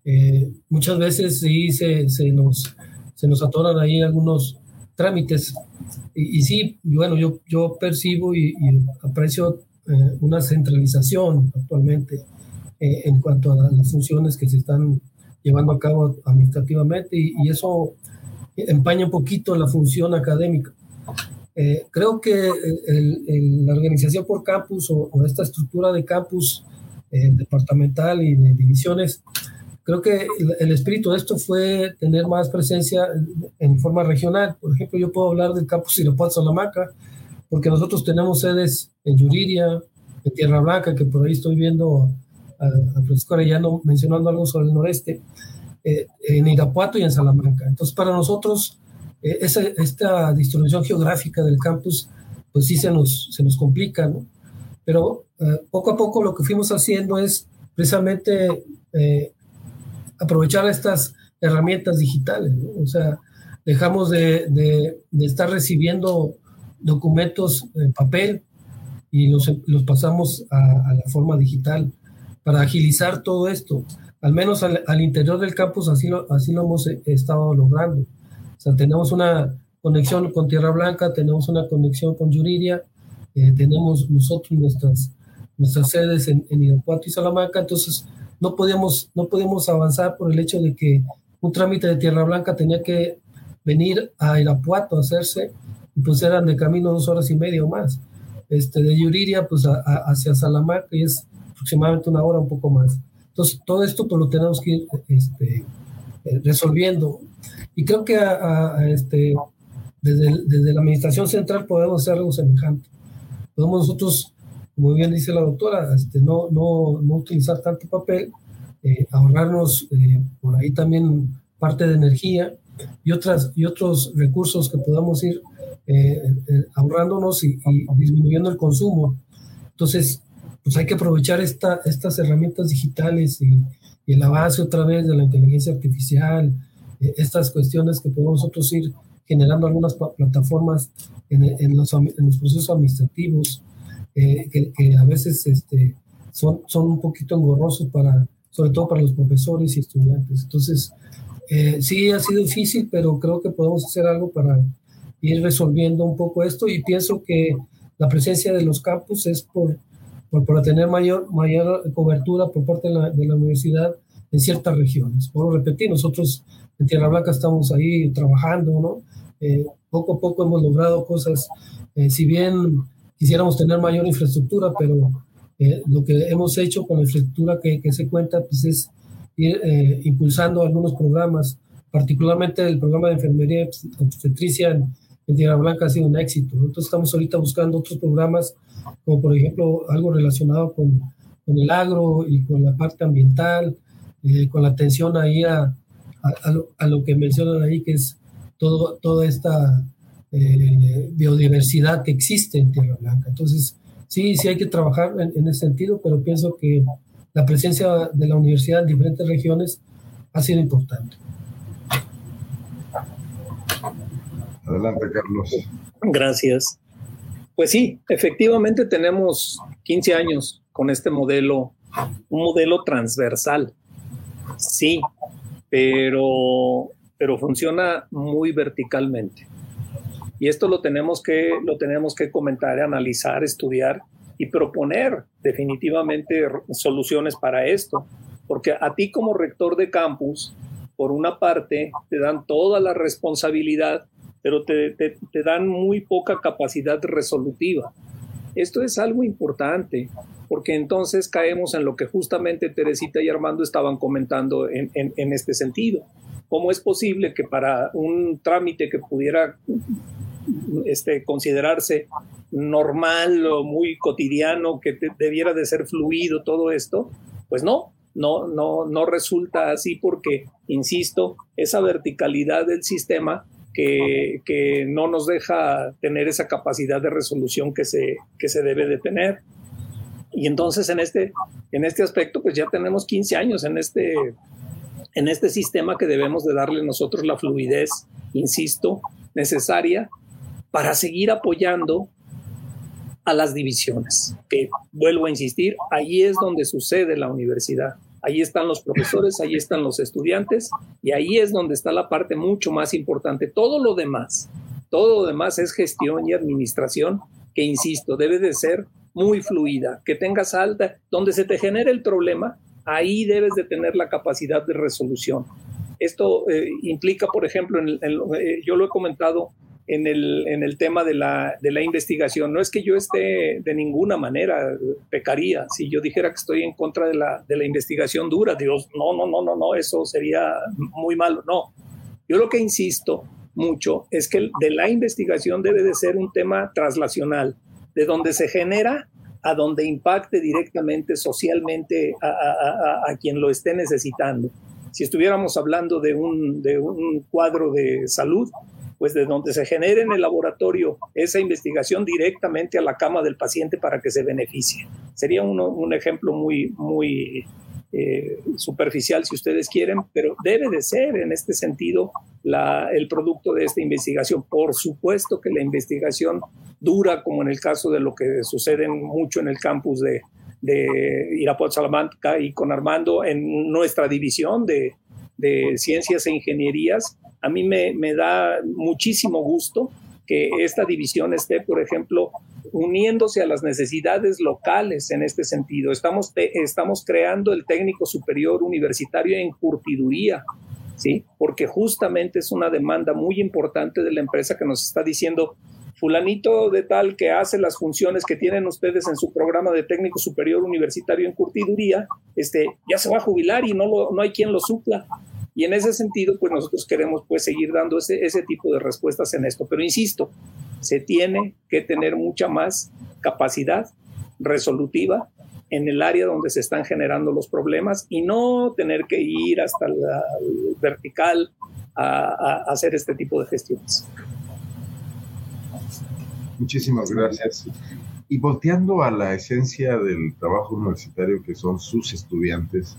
Eh, muchas veces sí se, se, nos, se nos atoran ahí algunos trámites. Y, sí, bueno, yo, yo percibo y, aprecio eh, una centralización actualmente eh, en cuanto a las funciones que se están llevando a cabo administrativamente y, y eso empaña un poquito la función académica. Eh, creo que la organización por campus o, esta estructura de campus eh, departamental y de divisiones, creo que el, espíritu de esto fue tener más presencia en, forma regional. Por ejemplo, yo puedo hablar del campus Irapuato Salamanca, porque nosotros tenemos sedes en Yuriria, en Tierra Blanca, que por ahí estoy viendo a, a Francisco Arellano mencionando algo sobre el noreste, eh, en Irapuato y en Salamanca. Entonces, para nosotros, eh, esta distribución geográfica del campus, pues sí se nos, se nos complica, ¿no? Pero eh, poco a poco lo que fuimos haciendo es precisamente eh, aprovechar estas herramientas digitales, ¿no? O sea, dejamos de, de, estar recibiendo documentos en papel y los, los pasamos a, la forma digital para agilizar todo esto. Al menos al, interior del campus así lo, así lo hemos estado logrando. O sea, tenemos una conexión con Tierra Blanca, tenemos una conexión con Yuriria, eh, tenemos nosotros nuestras, nuestras sedes en, en Irapuato y Salamanca, entonces no podíamos, no podíamos avanzar por el hecho de que un trámite de Tierra Blanca tenía que venir a Irapuato a hacerse, y pues eran de camino dos horas y media o más. Este, de Yuriria pues hacia Salamanca y es aproximadamente una hora un poco más. Entonces todo esto pues lo tenemos que ir este, eh, resolviendo. Y creo que este, desde, desde, la administración central podemos hacer algo semejante. Podemos nosotros, como bien dice la doctora, este, no, no, no utilizar tanto papel, eh, ahorrarnos eh, por ahí también parte de energía y, otras, y otros recursos que podamos ir ahorrándonos y, disminuyendo el consumo. Entonces, pues hay que aprovechar esta, estas herramientas digitales y, y el avance otra vez de la inteligencia artificial, estas cuestiones que podemos nosotros ir generando algunas plataformas en, los, procesos administrativos eh, que, a veces este, son, son un poquito engorrosos para, sobre todo para los profesores y estudiantes. Entonces, eh, sí ha sido difícil, pero creo que podemos hacer algo para ir resolviendo un poco esto y pienso que la presencia de los campus es por, por para tener mayor, mayor cobertura por parte de la, de la universidad en ciertas regiones. Por repetir, nosotros en Tierra Blanca estamos ahí trabajando, ¿no? Eh, poco a poco hemos logrado cosas, eh, si bien quisiéramos tener mayor infraestructura, pero eh, lo que hemos hecho con la infraestructura que, que se cuenta, pues es ir impulsando algunos programas, particularmente el programa de enfermería obstetricia Tierra Blanca ha sido un éxito. Entonces estamos ahorita buscando otros programas, como por ejemplo algo relacionado con, con el agro y con la parte ambiental, con la atención ahí a, a, lo, a, lo, que mencionan ahí, que es toda esta eh, biodiversidad que existe en Tierra Blanca. Entonces, sí, sí hay que trabajar en, ese sentido, pero pienso que la presencia de la universidad en diferentes regiones ha sido importante. Adelante, Carlos. Gracias. Pues sí, efectivamente tenemos 15 años con este modelo, un modelo transversal. Sí, pero pero funciona muy verticalmente. Y esto lo tenemos que, lo tenemos que comentar, analizar, estudiar y proponer definitivamente soluciones para esto. Porque a ti como rector de campus, por una parte, te dan toda la responsabilidad, pero te, te, te dan muy poca capacidad resolutiva. Esto es algo importante, porque entonces caemos en lo que justamente Teresita y Armando estaban comentando en, en, en este sentido. ¿Cómo es posible que para un trámite que pudiera este, considerarse normal o muy cotidiano, que debiera de ser fluido todo esto, pues no, no, no, no resulta así porque, insisto, esa verticalidad del sistema que, no nos deja tener esa capacidad de resolución que se, que se debe de tener. Y entonces en este, en este aspecto, pues ya tenemos 15 años en este en este sistema que debemos de darle nosotros la fluidez, insisto, necesaria para seguir apoyando a las divisiones, que vuelvo a insistir, ahí es donde sucede la universidad. Ahí están los profesores, ahí están los estudiantes y ahí es donde está la parte mucho más importante. Todo lo demás, todo lo demás es gestión y administración que, insisto, debe de ser muy fluida, que tengas alta, donde se te genere el problema, ahí debes de tener la capacidad de resolución. Esto eh, implica, por ejemplo, en eh, yo lo he comentado en el, en el tema de la, de la, investigación. No es que yo esté de ninguna manera, pecaría, si yo dijera que estoy en contra de la, de la investigación dura. Dios, no, no, no, no, no, eso sería muy malo. No, yo lo que insisto mucho es que de la investigación debe de ser un tema traslacional, de donde se genera a donde impacte directamente socialmente a, quien lo esté necesitando. Si estuviéramos hablando de un, de un cuadro de salud, pues de donde se genere en el laboratorio esa investigación directamente a la cama del paciente para que se beneficie. Sería un ejemplo muy, muy eh, superficial si ustedes quieren, pero debe de ser en este sentido la, el producto de esta investigación. Por supuesto que la investigación dura, como en el caso de lo que sucede mucho en el campus de, de Irapuato Salamanca y con Armando en nuestra división de, de ciencias e ingenierías. A mí me, me, da muchísimo gusto que esta división esté, por ejemplo, uniéndose a las necesidades locales en este sentido. Estamos, estamos creando el técnico superior universitario en curtiduría, ¿sí? Porque justamente es una demanda muy importante de la empresa que nos está diciendo, fulanito de tal que hace las funciones que tienen ustedes en su programa de técnico superior universitario en curtiduría, este, ya se va a jubilar y no, no hay quien lo supla. Y en ese sentido, pues nosotros queremos pues seguir dando ese, ese tipo de respuestas en esto. Pero insisto, se tiene que tener mucha más capacidad resolutiva en el área donde se están generando los problemas y no tener que ir hasta la vertical a, a hacer este tipo de gestiones. Muchísimas gracias. Y volteando a la esencia del trabajo universitario que son sus estudiantes,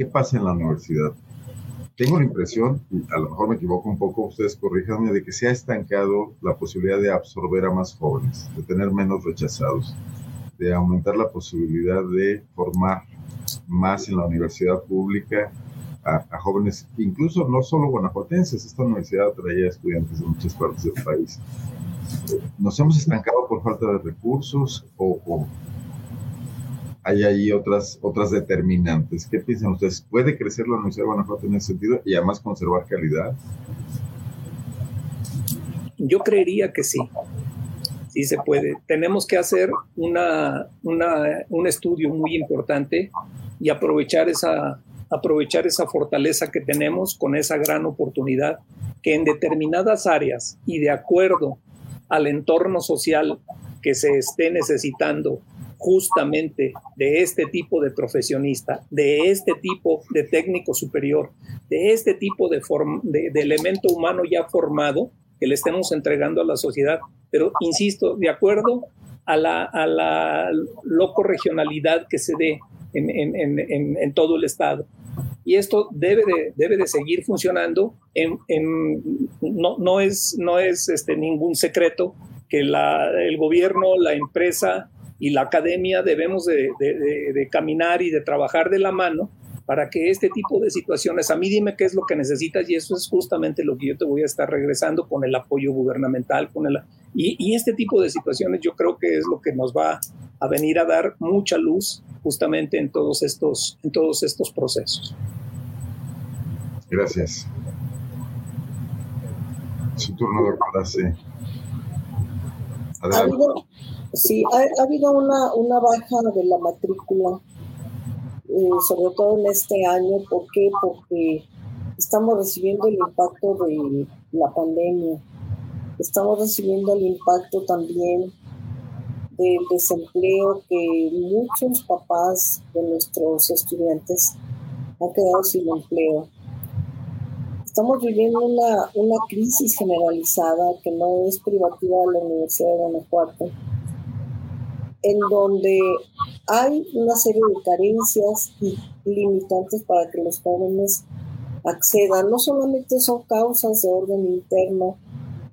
¿qué pasa en la universidad? Tengo la impresión, y a lo mejor me equivoco un poco, ustedes corríjanme, de que se ha estancado la posibilidad de absorber a más jóvenes, de tener menos rechazados, de aumentar la posibilidad de formar más en la universidad pública a, a, jóvenes, incluso no solo guanajuatenses, esta universidad traía estudiantes de muchas partes del país. ¿Nos hemos estancado por falta de recursos o, hay ahí otras, otras determinantes? ¿Qué piensan ustedes? ¿Puede crecer la Universidad de Guanajuato en ese sentido y además conservar calidad? Yo creería que sí. Sí se puede. Tenemos que hacer una, un estudio muy importante y aprovechar esa, aprovechar esa fortaleza que tenemos con esa gran oportunidad que en determinadas áreas y de acuerdo al entorno social que se esté necesitando justamente de este tipo de profesionista, de este tipo de técnico superior, de este tipo de, de, elemento humano ya formado que le estemos entregando a la sociedad. Pero, insisto, de acuerdo a la, a la loco que se dé en, en, todo el Estado y esto debe de, debe de seguir funcionando. No, no, es, no es este, ningún secreto que la, el gobierno, la empresa y la academia debemos de, de, caminar y de trabajar de la mano para que este tipo de situaciones, a mí dime qué es lo que necesitas y eso es justamente lo que yo te voy a estar regresando con el apoyo gubernamental, con el, y, y este tipo de situaciones yo creo que es lo que nos va a venir a dar mucha luz justamente en todos estos, en todos estos procesos. Gracias. Su turno, doctora, sí. Habido, sí, ha, habido una, baja de la matrícula, eh, sobre todo en este año. ¿Por qué? Porque estamos recibiendo el impacto de la pandemia. Estamos recibiendo el impacto también del desempleo que muchos papás de nuestros estudiantes han quedado sin empleo estamos viviendo una, una crisis generalizada que no es privativa de la Universidad de Guanajuato, en donde hay una serie de carencias y limitantes para que los jóvenes accedan. No solamente son causas de orden interno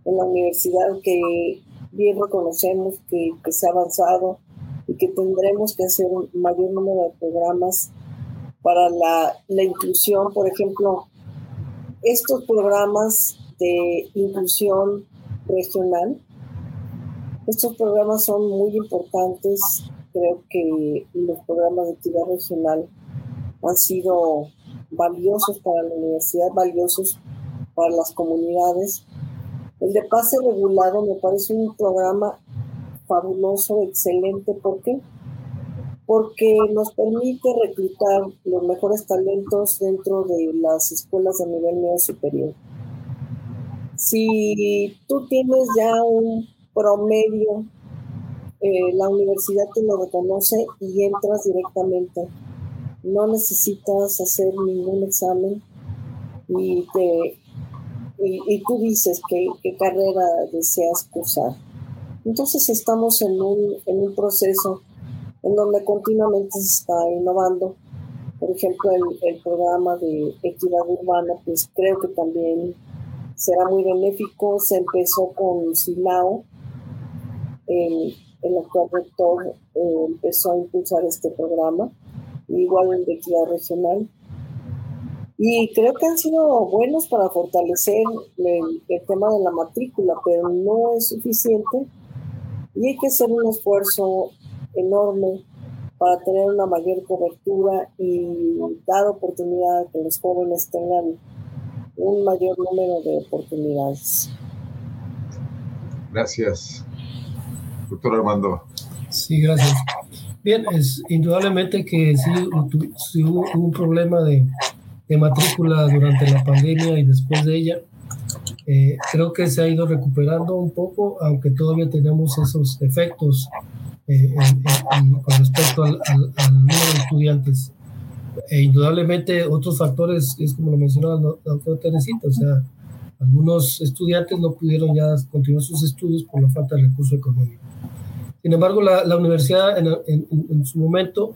en la universidad que bien reconocemos que, que se ha avanzado y que tendremos que hacer un mayor número de programas para la, la inclusión, por ejemplo, estos programas de inclusión regional, estos programas son muy importantes. Creo que los programas de actividad regional han sido valiosos para la universidad, valiosos para las comunidades. El de pase regulado me parece un programa fabuloso, excelente. ¿Por qué? porque nos permite reclutar los mejores talentos dentro de las escuelas de nivel medio superior. Si tú tienes ya un promedio, eh, la universidad te lo reconoce y entras directamente. No necesitas hacer ningún examen y, te, y, tú dices qué, carrera deseas cursar. Entonces estamos en un, en un proceso en donde continuamente se está innovando. Por ejemplo, el, programa de equidad urbana, pues creo que también será muy benéfico. Se empezó con Silao, el, el actual rector eh, empezó a impulsar este programa, igual el de equidad regional. Y creo que han sido buenos para fortalecer el, el, tema de la matrícula, pero no es suficiente y hay que hacer un esfuerzo enorme para tener una mayor cobertura y dar oportunidad a que los jóvenes tengan un mayor número de oportunidades. Gracias. Doctor Armando. Sí, gracias. Bien, es indudablemente que sí, hubo un problema de, matrícula durante la pandemia y después de ella. Eh, creo que se ha ido recuperando un poco, aunque todavía tenemos esos efectos eh, con respecto al, número de estudiantes. E indudablemente otros factores, es como lo mencionaba el doctor Teresita, o sea, algunos estudiantes no pudieron ya continuar sus estudios por la falta de recurso económico. Sin embargo, la, universidad en, su momento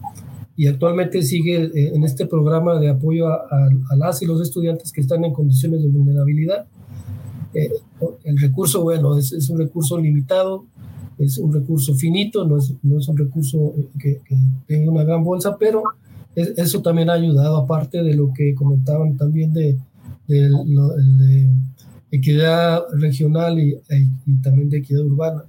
y actualmente sigue eh, en este programa de apoyo a, las y los estudiantes que están en condiciones de vulnerabilidad. Eh, el recurso, bueno, es, un recurso limitado, es un recurso finito, no es, un recurso que, que tenga una gran bolsa, pero eso también ha ayudado, aparte de lo que comentaban también de, equidad regional y, también de equidad urbana.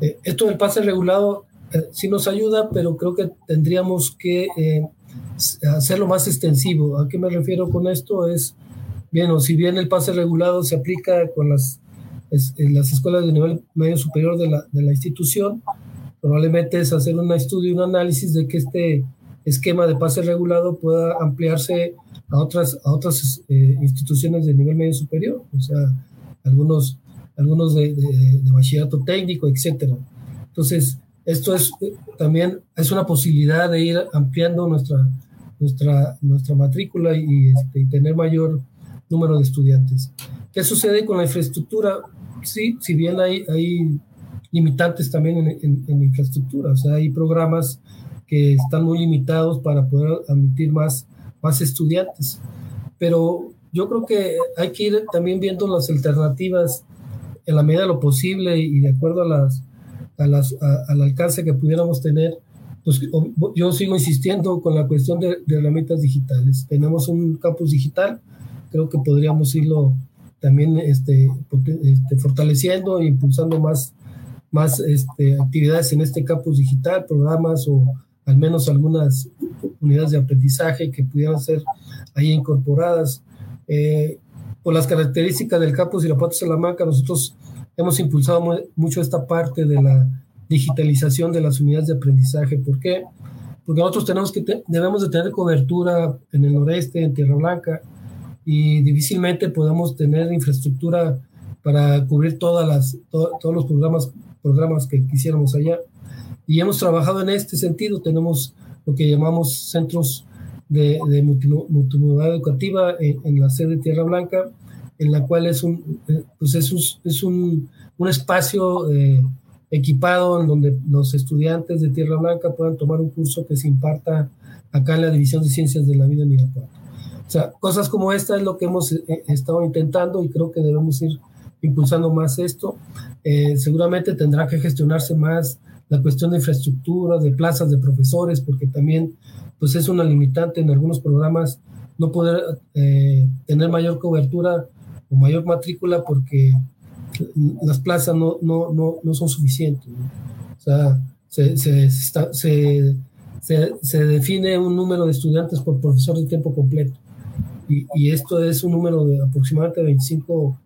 Eh, esto del pase regulado eh, sí nos ayuda, pero creo que tendríamos que eh, hacerlo más extensivo. ¿A qué me refiero con esto? Es, bien, o si bien el pase regulado se aplica con las, en las escuelas de nivel medio superior de la, de la institución, probablemente es hacer un estudio y un análisis de que este esquema de pase regulado pueda ampliarse a otras, a otras eh, instituciones de nivel medio superior, o sea, algunos, algunos de, de, de bachillerato técnico, etcétera. Entonces, esto es también es una posibilidad de ir ampliando nuestra, nuestra, nuestra matrícula y, este, y tener mayor número de estudiantes. ¿Qué sucede con la infraestructura? Sí, si bien hay, hay limitantes también en, en, en infraestructura, o sea, hay programas que están muy limitados para poder admitir más, más estudiantes. Pero yo creo que hay que ir también viendo las alternativas en la medida de lo posible y de acuerdo a las, a las, al alcance que pudiéramos tener. Pues yo sigo insistiendo con la cuestión de, de herramientas digitales. Tenemos un campus digital, creo que podríamos irlo también este, este, fortaleciendo e impulsando más, más este, actividades en este campus digital, programas o al menos algunas unidades de aprendizaje que pudieran ser ahí incorporadas. Eh, por las características del campus Irapuato Salamanca, nosotros hemos impulsado mucho esta parte de la digitalización de las unidades de aprendizaje. ¿Por qué? Porque nosotros tenemos que debemos de tener cobertura en el noreste, en Tierra Blanca, y difícilmente podemos tener infraestructura para cubrir todas las, todos los programas, programas que quisiéramos allá. Y hemos trabajado en este sentido. Tenemos lo que llamamos centros de, de educativa en, la sede de Tierra Blanca, en la cual es un, eh, pues es un, es un, un espacio eh, equipado en donde los estudiantes de Tierra Blanca puedan tomar un curso que se imparta acá en la División de Ciencias de la Vida en Irapuato. O sea, cosas como esta es lo que hemos eh, estado intentando y creo que debemos ir impulsando más esto. Seguramente tendrá que gestionarse más la cuestión de infraestructura, de plazas de profesores, porque también pues es una limitante en algunos programas no poder eh, tener mayor cobertura o mayor matrícula porque las plazas no, no, no, no son suficientes. O sea, se, se, se, se, define un número de estudiantes por profesor de tiempo completo. Y, y esto es un número de aproximadamente 25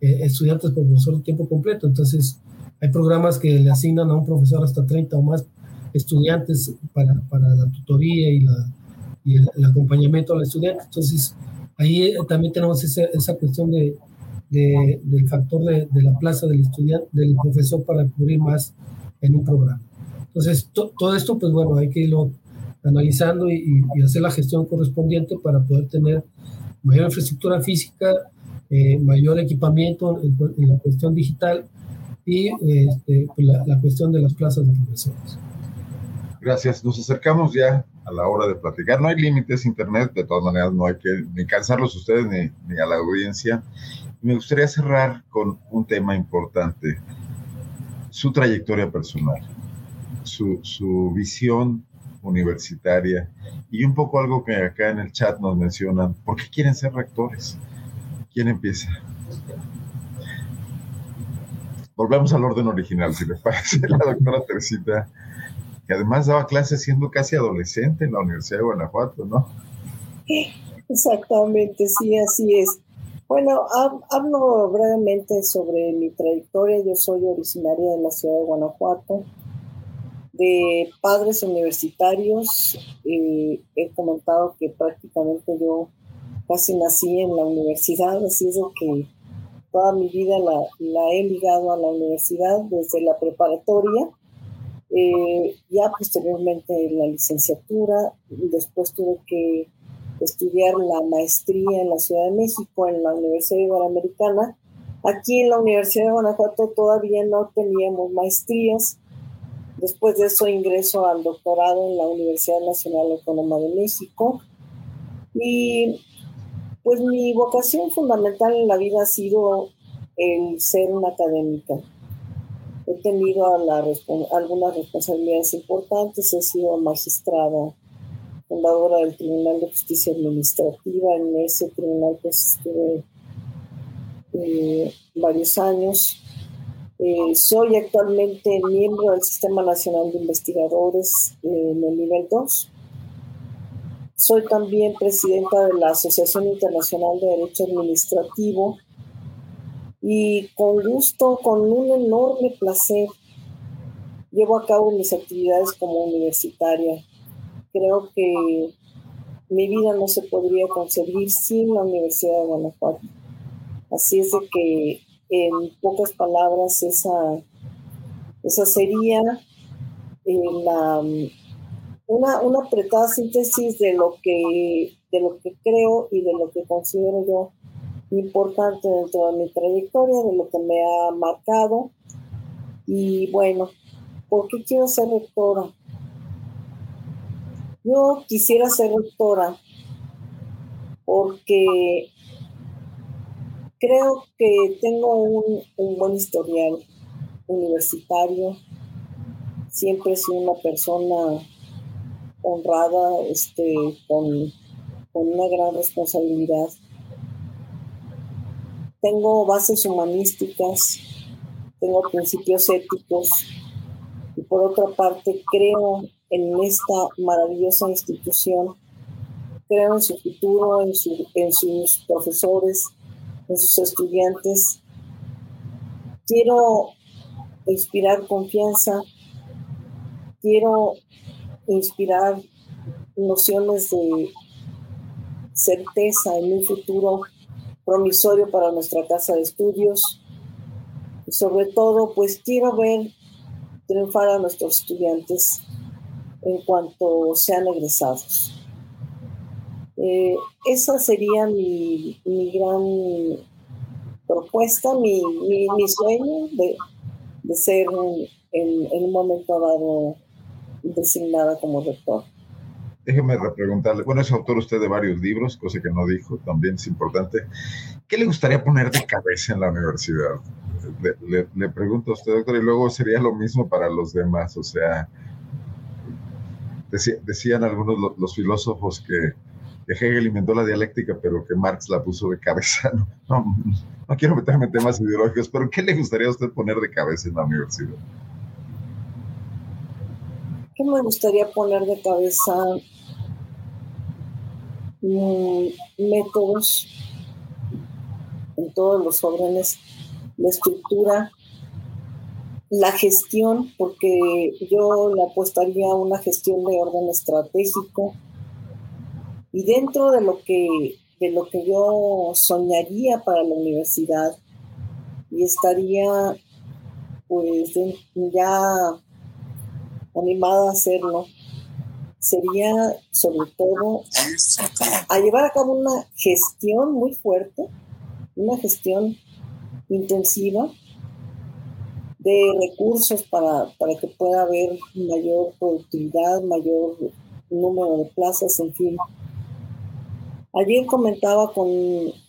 eh, estudiantes por profesor de tiempo completo. Entonces, hay programas que le asignan a un profesor hasta 30 o más estudiantes para, para la tutoría y, la, y el, acompañamiento al estudiante. Entonces, ahí eh, también tenemos esa, esa cuestión de, de, del factor de, de, la plaza del estudiante, del profesor para cubrir más en un programa. Entonces, to, todo esto, pues bueno, hay que irlo analizando y, y, hacer la gestión correspondiente para poder tener mayor infraestructura física, eh, mayor equipamiento en, en la cuestión digital y este, pues, la, cuestión de las plazas de profesores. Gracias. Nos acercamos ya a la hora de platicar. No hay límites, Internet, de todas maneras no hay que ni cansarlos ustedes ni, ni a la audiencia. Me gustaría cerrar con un tema importante, su trayectoria personal, su, su visión universitaria y un poco algo que acá en el chat nos mencionan, ¿por qué quieren ser rectores? ¿Quién empieza? Volvemos al orden original, si le parece, la doctora Teresita, que además daba clases siendo casi adolescente en la Universidad de Guanajuato, ¿no? Exactamente, sí, así es. Bueno, hablo brevemente sobre mi trayectoria. Yo soy originaria de la ciudad de Guanajuato, de padres universitarios. Eh, he comentado que prácticamente yo casi nací en la universidad, así es lo que toda mi vida la, la, he ligado a la universidad desde la preparatoria, eh, ya posteriormente la licenciatura, después tuve que estudiar la maestría en la Ciudad de México, en la Universidad Iberoamericana. Aquí en la Universidad de Guanajuato todavía no teníamos maestrías. Después de eso ingreso al doctorado en la Universidad Nacional Autónoma de México. Y pues mi vocación fundamental en la vida ha sido el ser una académica. He tenido algunas responsabilidades importantes, he sido magistrada, fundadora del Tribunal de Justicia Administrativa, en ese tribunal pues estuve eh, varios años. Eh, soy actualmente miembro del Sistema Nacional de Investigadores eh, en el nivel 2. Soy también presidenta de la Asociación Internacional de Derecho Administrativo y con gusto, con un enorme placer, llevo a cabo mis actividades como universitaria. Creo que mi vida no se podría concebir sin la Universidad de Guanajuato. Así es de que, en pocas palabras, esa, esa sería eh, la, una, una apretada síntesis de lo que de lo que creo y de lo que considero yo importante dentro de mi trayectoria, de lo que me ha marcado. Y bueno, ¿por qué quiero ser rectora? Yo quisiera ser rectora porque creo que tengo un, un buen historial universitario. Siempre sido una persona honrada, este, con, con una gran responsabilidad tengo bases humanísticas, tengo principios éticos y por otra parte creo en esta maravillosa institución, creo en su futuro, en, en sus profesores, en sus estudiantes. Quiero inspirar confianza, quiero inspirar nociones de certeza en un futuro promisorio para nuestra casa de estudios. Y sobre todo, pues quiero ver triunfar a nuestros estudiantes en cuanto sean egresados. Eh, esa sería mi, gran propuesta, mi, sueño de, ser en, en un momento dado designada como rector. Déjeme repreguntarle, bueno, es autor usted de varios libros, cosa que no dijo, también es importante. ¿Qué le gustaría poner de cabeza en la universidad? Le, pregunto a usted, doctor, y luego sería lo mismo para los demás. O sea, decían algunos los, filósofos que, Hegel inventó la dialéctica, pero que Marx la puso de cabeza. No, no quiero meterme en temas ideológicos, pero ¿qué le gustaría a usted poner de cabeza en la universidad? ¿Qué me gustaría poner de cabeza? métodos en todos los órdenes, la estructura, la gestión, porque yo le apostaría a una gestión de orden estratégico y dentro de lo que de lo que yo soñaría para la universidad y estaría pues ya animada a hacerlo sería sobre todo a llevar a cabo una gestión muy fuerte, una gestión intensiva de recursos para, para que pueda haber mayor productividad, mayor número de plazas, en fin. Ayer comentaba con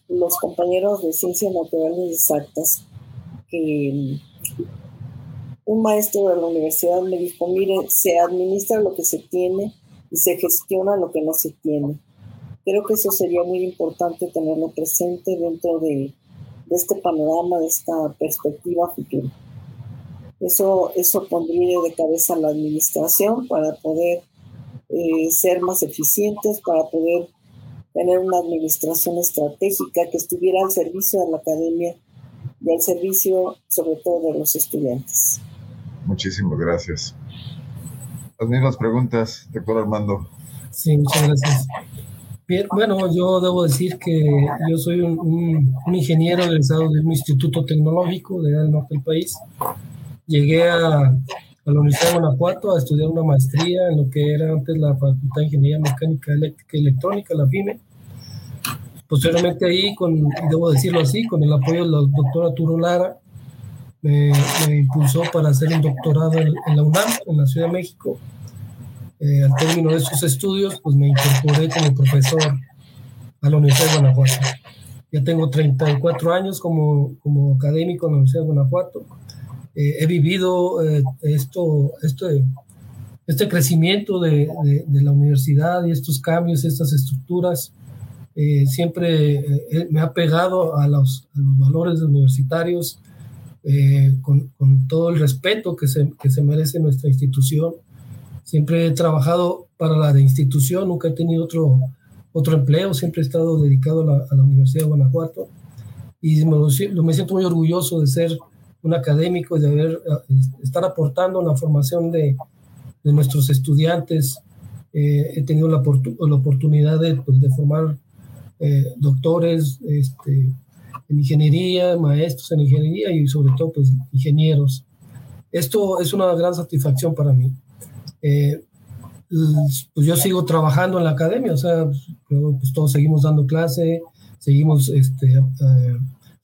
los compañeros de Ciencias Naturales Exactas que un maestro de la universidad me dijo, mire, se administra lo que se tiene y se gestiona lo que no se tiene. Creo que eso sería muy importante tenerlo presente dentro de, este panorama, de esta perspectiva futura. Eso, eso pondría de cabeza la administración para poder eh, ser más eficientes, para poder tener una administración estratégica que estuviera al servicio de la academia y al servicio sobre todo de los estudiantes. Muchísimas gracias. Las mismas preguntas, doctor Armando. Sí, muchas gracias. Bueno, yo debo decir que yo soy un, ingeniero egresado de un instituto tecnológico de del norte del país. Llegué a, la Universidad de Guanajuato a estudiar una maestría en lo que era antes la Facultad de Ingeniería Mecánica Eléctrica y Electrónica, la FIME. Posteriormente ahí, con, debo decirlo así, con el apoyo de la doctora Turo Lara, me, impulsó para hacer un doctorado en, la UNAM, en la Ciudad de México. Eh, al término de sus estudios, pues me incorporé como profesor a la Universidad de Guanajuato. Ya tengo 34 años como, como académico en la Universidad de Guanajuato. Eh, he vivido eh, esto, esto, este crecimiento de, de, la universidad y estos cambios, estas estructuras. siempre me ha pegado a los, a los valores universitarios, eh, con, con, todo el respeto que se, que se merece nuestra institución. Siempre he trabajado para la institución, nunca he tenido otro, otro empleo, siempre he estado dedicado a la, a la Universidad de Guanajuato y me, me, siento muy orgulloso de ser un académico y de haber, eh, estar aportando en la formación de, de nuestros estudiantes. Eh, he tenido la, la oportunidad de, pues, de formar doctores, este, en ingeniería, maestros en ingeniería y sobre todo pues ingenieros. Esto es una gran satisfacción para mí. Eh, pues yo sigo trabajando en la academia, o sea, pues todos seguimos dando clase, seguimos este, eh,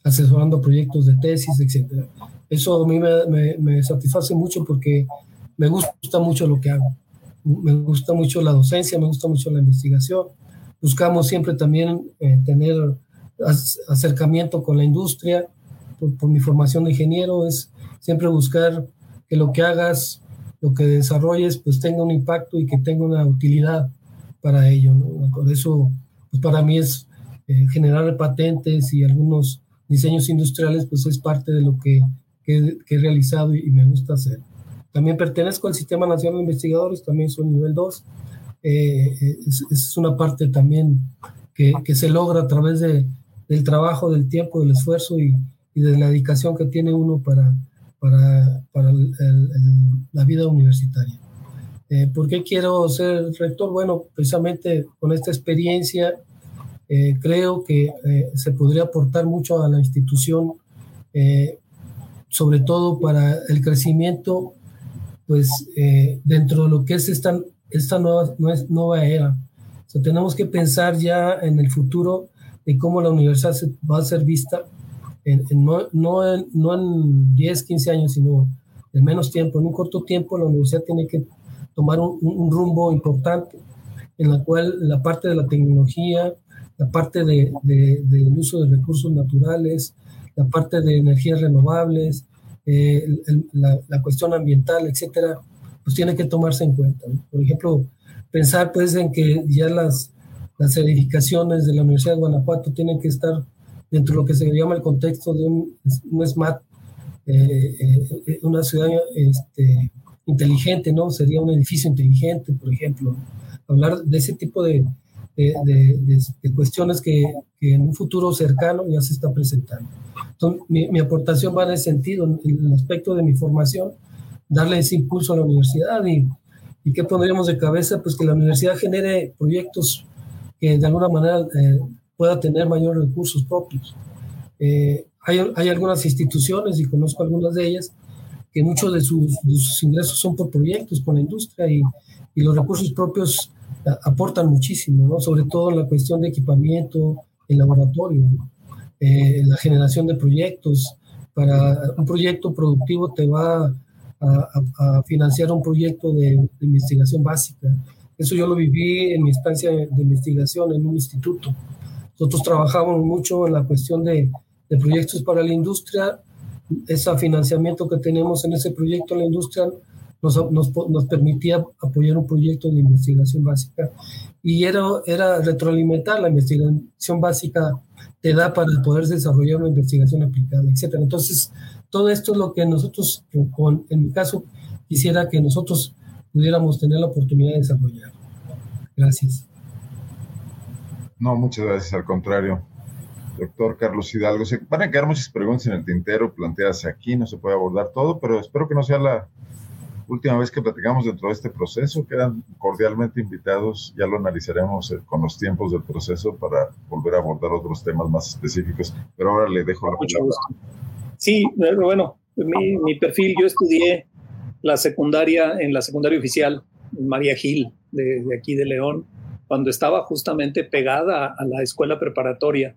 asesorando proyectos de tesis, etc. Eso a mí me, me, satisface mucho porque me gusta mucho lo que hago. Me gusta mucho la docencia, me gusta mucho la investigación. Buscamos siempre también eh, tener acercamiento con la industria, por, mi formación de ingeniero, es siempre buscar que lo que hagas, lo que desarrolles, pues tenga un impacto y que tenga una utilidad para ello. Por eso, pues para mí es eh, generar patentes y algunos diseños industriales, pues es parte de lo que, que, he realizado y, me gusta hacer. También pertenezco al Sistema Nacional de Investigadores, también soy nivel 2. Eh, es, es, una parte también que se logra a través de, del trabajo, del tiempo, del esfuerzo y, de la dedicación que tiene uno para, para, para la vida universitaria. Eh, ¿Por qué quiero ser rector? Bueno, precisamente con esta experiencia eh, creo que eh, se podría aportar mucho a la institución, eh, sobre todo para el crecimiento, pues dentro de lo que es esta, esta nueva, nueva era. Tenemos que pensar ya en el futuro de cómo la universidad va a ser vista en, no, no, en, no en 10, 15 años, sino en menos tiempo, en un corto tiempo, la universidad tiene que tomar un, un rumbo importante en la cual la parte de la tecnología, la parte de, de, del uso de recursos naturales, la parte de energías renovables, eh, la, la, cuestión ambiental, etcétera, pues tiene que tomarse en cuenta. Por ejemplo, pensar pues en que ya las, las certificaciones de la Universidad de Guanajuato tienen que estar dentro de lo que se llama el contexto de un, un SMART, eh, eh, una ciudad este, inteligente, ¿no? Sería un edificio inteligente, por ejemplo. Hablar de ese tipo de, de, de, cuestiones que, que, en un futuro cercano ya se está presentando. Entonces, mi, mi, aportación va en ese sentido, en el aspecto de mi formación, darle ese impulso a la universidad y, y qué pondríamos de cabeza, pues que la universidad genere proyectos que de alguna manera eh, pueda tener mayores recursos propios. Eh, hay, hay, algunas instituciones, y conozco algunas de ellas, que muchos de sus, ingresos son por proyectos con la industria y, y los recursos propios aportan muchísimo, ¿no? sobre todo en la cuestión de equipamiento, el laboratorio, eh, la generación de proyectos. Para un proyecto productivo te va a, financiar un proyecto de investigación básica, eso yo lo viví en mi estancia de investigación en un instituto. Nosotros trabajamos mucho en la cuestión de, de proyectos para la industria. Ese financiamiento que tenemos en ese proyecto en la industria nos, nos, nos, permitía apoyar un proyecto de investigación básica. Y era, era retroalimentar la investigación básica, te da para poder desarrollar una investigación aplicada, etc. Entonces, todo esto es lo que nosotros, en mi caso, quisiera que nosotros pudiéramos tener la oportunidad de desarrollar. Gracias. No, muchas gracias, al contrario. Doctor Carlos Hidalgo, se van a quedar muchas preguntas en el tintero planteadas aquí, no se puede abordar todo, pero espero que no sea la última vez que platicamos dentro de este proceso. Quedan cordialmente invitados, ya lo analizaremos eh, con los tiempos del proceso para volver a abordar otros temas más específicos, pero ahora le dejo la palabra. Sí, bueno, mi, mi perfil, yo estudié la secundaria, en la secundaria oficial, María Gil, de, aquí de León, cuando estaba justamente pegada a la escuela preparatoria,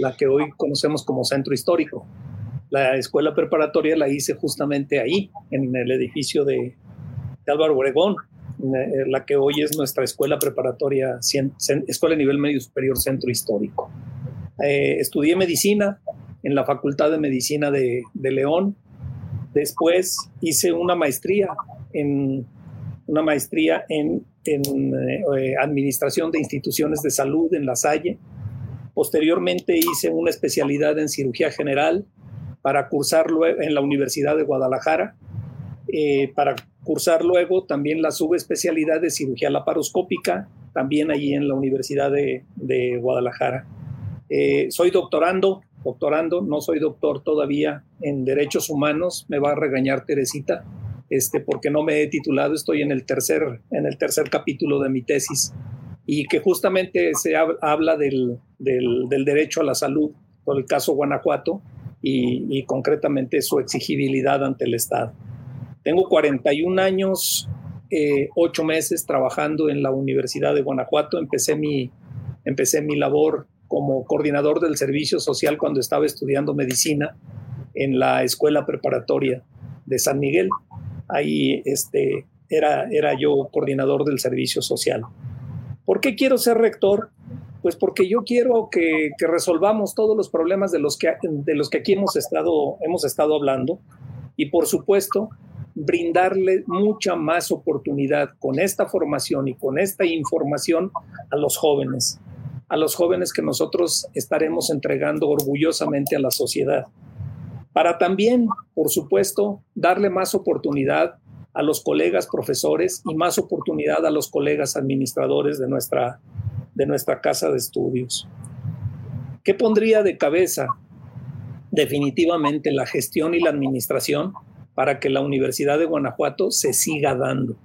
la que hoy conocemos como centro histórico. La escuela preparatoria la hice justamente ahí, en el edificio de, Álvaro Obregón, eh, la que hoy es nuestra escuela preparatoria, escuela de nivel medio superior centro histórico. Eh, estudié medicina en la Facultad de Medicina de, León. Después hice una maestría en una maestría en, eh, administración de instituciones de salud en La Salle. Posteriormente hice una especialidad en cirugía general para cursar en la Universidad de Guadalajara. Eh, para cursar luego también la subespecialidad de cirugía laparoscópica, también allí en la Universidad de Guadalajara. Eh, soy doctorando, doctorando, no soy doctor todavía en derechos humanos, me va a regañar Teresita, este, porque no me he titulado, estoy en el tercer, en el tercer capítulo de mi tesis y que justamente se habla del, derecho a la salud por el caso Guanajuato y, concretamente su exigibilidad ante el Estado. Tengo 41 años, eh, 8 meses trabajando en la Universidad de Guanajuato, empecé mi, empecé mi labor como coordinador del servicio social cuando estaba estudiando medicina en la escuela preparatoria de San Miguel. Ahí este, era, era yo coordinador del servicio social. ¿Por qué quiero ser rector? Pues porque yo quiero que, que, resolvamos todos los problemas de los que, de los que aquí hemos estado, hemos estado hablando y por supuesto brindarle mucha más oportunidad con esta formación y con esta información a los jóvenes a los jóvenes que nosotros estaremos entregando orgullosamente a la sociedad. Para también, por supuesto, darle más oportunidad a los colegas profesores y más oportunidad a los colegas administradores de nuestra, de nuestra casa de estudios. ¿Qué pondría de cabeza? Definitivamente la gestión y la administración para que la Universidad de Guanajuato se siga dando,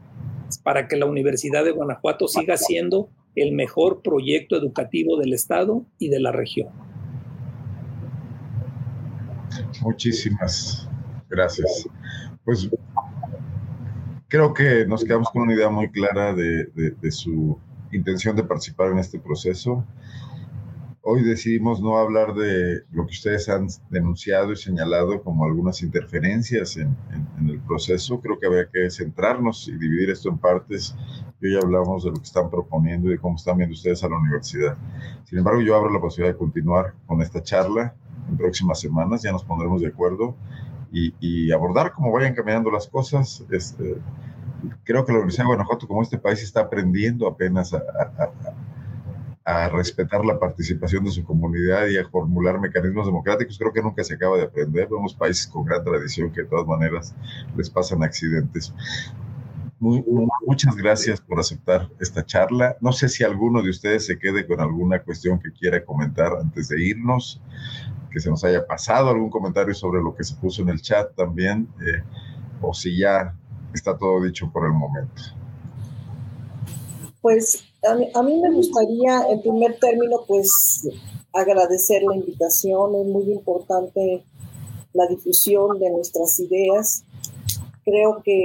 para que la Universidad de Guanajuato siga siendo el mejor proyecto educativo del Estado y de la región. Muchísimas gracias. Pues creo que nos quedamos con una idea muy clara de, su intención de participar en este proceso Hoy decidimos no hablar de lo que ustedes han denunciado y señalado como algunas interferencias en, el proceso. Creo que habría que centrarnos y dividir esto en partes. Hoy hablamos de lo que están proponiendo y de cómo están viendo ustedes a la universidad. Sin embargo, yo abro la posibilidad de continuar con esta charla en próximas semanas. Ya nos pondremos de acuerdo y, abordar cómo vayan caminando las cosas. Este, creo que la Universidad de Guanajuato, como este país, está aprendiendo apenas a a respetar la participación de su comunidad y a formular mecanismos democráticos. Creo que nunca se acaba de aprender. Vemos países con gran tradición que de todas maneras les pasan accidentes. Muchas gracias por aceptar esta charla. No sé si alguno de ustedes se quede con alguna cuestión que quiera comentar antes de irnos, que se nos haya pasado algún comentario sobre lo que se puso en el chat también, eh, o si ya está todo dicho por el momento. Pues a mí, me gustaría, en primer término, pues agradecer la invitación. Es muy importante la difusión de nuestras ideas. Creo que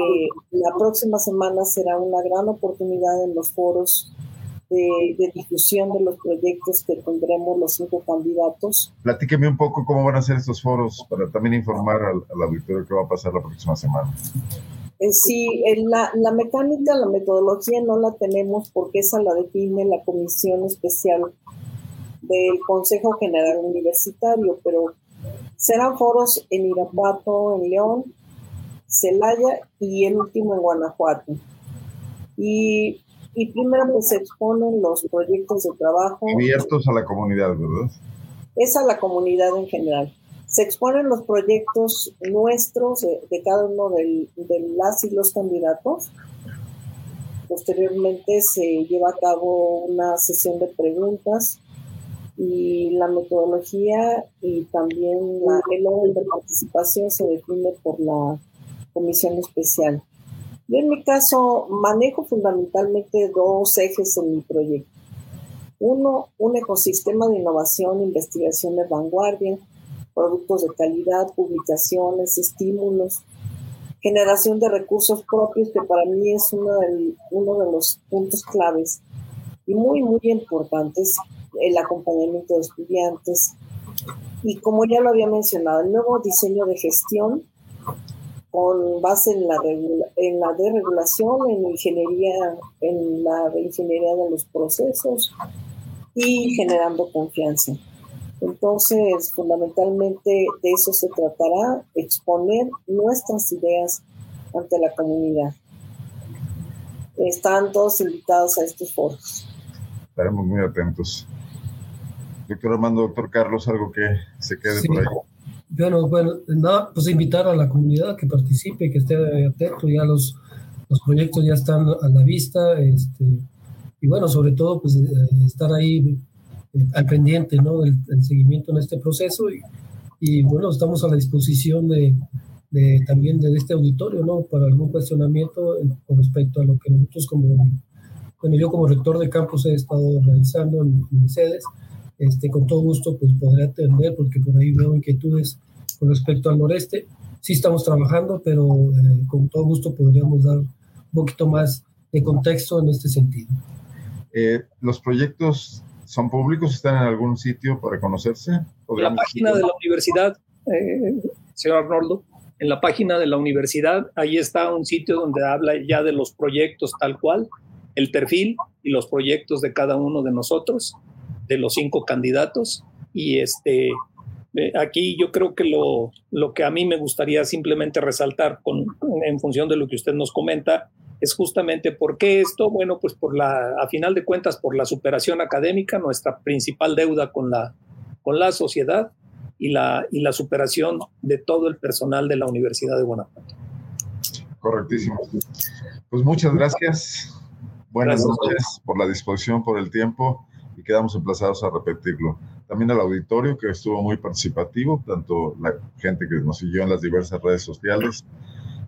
la próxima semana será una gran oportunidad en los foros de, difusión de los proyectos que tendremos los cinco candidatos. Platíqueme un poco cómo van a ser estos foros para también informar al, al auditorio qué va a pasar la próxima semana. Eh, sí, la, la mecánica, la metodología no la tenemos porque esa la define la Comisión Especial del Consejo General Universitario, pero serán foros en Irapuato, en León, Celaya y el último en Guanajuato. Y, y primero pues se exponen los proyectos de trabajo. Abiertos a la comunidad, ¿verdad? Es a la comunidad en general. Se exponen los proyectos nuestros de, cada uno de las y los candidatos. Posteriormente se lleva a cabo una sesión de preguntas y la metodología y también la, el orden de participación se define por la comisión especial. Yo en mi caso manejo fundamentalmente dos ejes en mi proyecto. Uno, un ecosistema de innovación investigación de vanguardia productos de calidad, publicaciones, estímulos. generación de recursos propios, que para mí es uno, uno de los puntos claves y muy, muy importantes, el acompañamiento de estudiantes. Y como ya lo había mencionado, el nuevo diseño de gestión con base en la, en la deregulación, en ingeniería, en la ingeniería de los procesos y generando confianza. Entonces, fundamentalmente de eso se tratará, exponer nuestras ideas ante la comunidad. Están todos invitados a estos foros. Estaremos muy atentos. Doctor Armando, doctor Carlos, algo que se quede por ahí. Bueno, bueno, nada, pues invitar a la comunidad que participe, que esté atento, ya los, los proyectos ya están a la vista, este, y bueno, sobre todo, pues eh, estar ahí eh, al pendiente, ¿no? Del, seguimiento en este proceso, y, y, bueno, estamos a la disposición de, de, también de este auditorio, ¿no? Para algún cuestionamiento con respecto a lo que nosotros como, bueno, yo como rector de campus he estado realizando en, en sedes, este, con todo gusto pues podré atender porque por ahí veo inquietudes con respecto al noreste. Sí estamos trabajando, pero eh, con todo gusto podríamos dar un poquito más de contexto en este sentido. Eh, ¿Los proyectos son públicos? ¿Están en algún sitio para conocerse? En la página de la universidad, eh, señor Arnoldo, en la página de la universidad, ahí está un sitio donde habla ya de los proyectos tal cual, el perfil y los proyectos de cada uno de nosotros de los cinco candidatos. Y este, eh, aquí yo creo que lo, lo, que a mí me gustaría simplemente resaltar con, en función de lo que usted nos comenta es justamente por qué esto, bueno, pues por la, a final de cuentas, por la superación académica, nuestra principal deuda con la, con la sociedad y la, y la superación de todo el personal de la Universidad de Guanajuato. Correctísimo. Pues muchas gracias. Buenas noches por la disposición, por el tiempo quedamos emplazados a repetirlo. También al auditorio que estuvo muy participativo, tanto la gente que nos siguió en las diversas redes sociales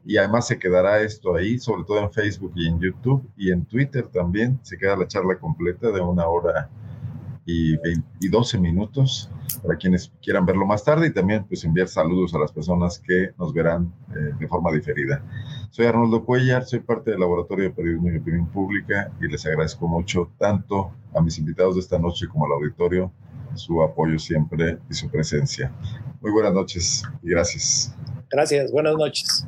y además se quedará esto ahí, sobre todo en Facebook y en YouTube y en Twitter también. Se queda la charla completa de una hora y, 12 minutos para quienes quieran verlo más tarde y también pues enviar saludos a las personas que nos verán eh, de forma diferida. Soy Arnoldo Cuellar, soy parte del Laboratorio de Periodismo y Opinión Pública y les agradezco mucho tanto a mis invitados de esta noche como al auditorio su apoyo siempre y su presencia. Muy buenas noches y gracias. Gracias, buenas noches.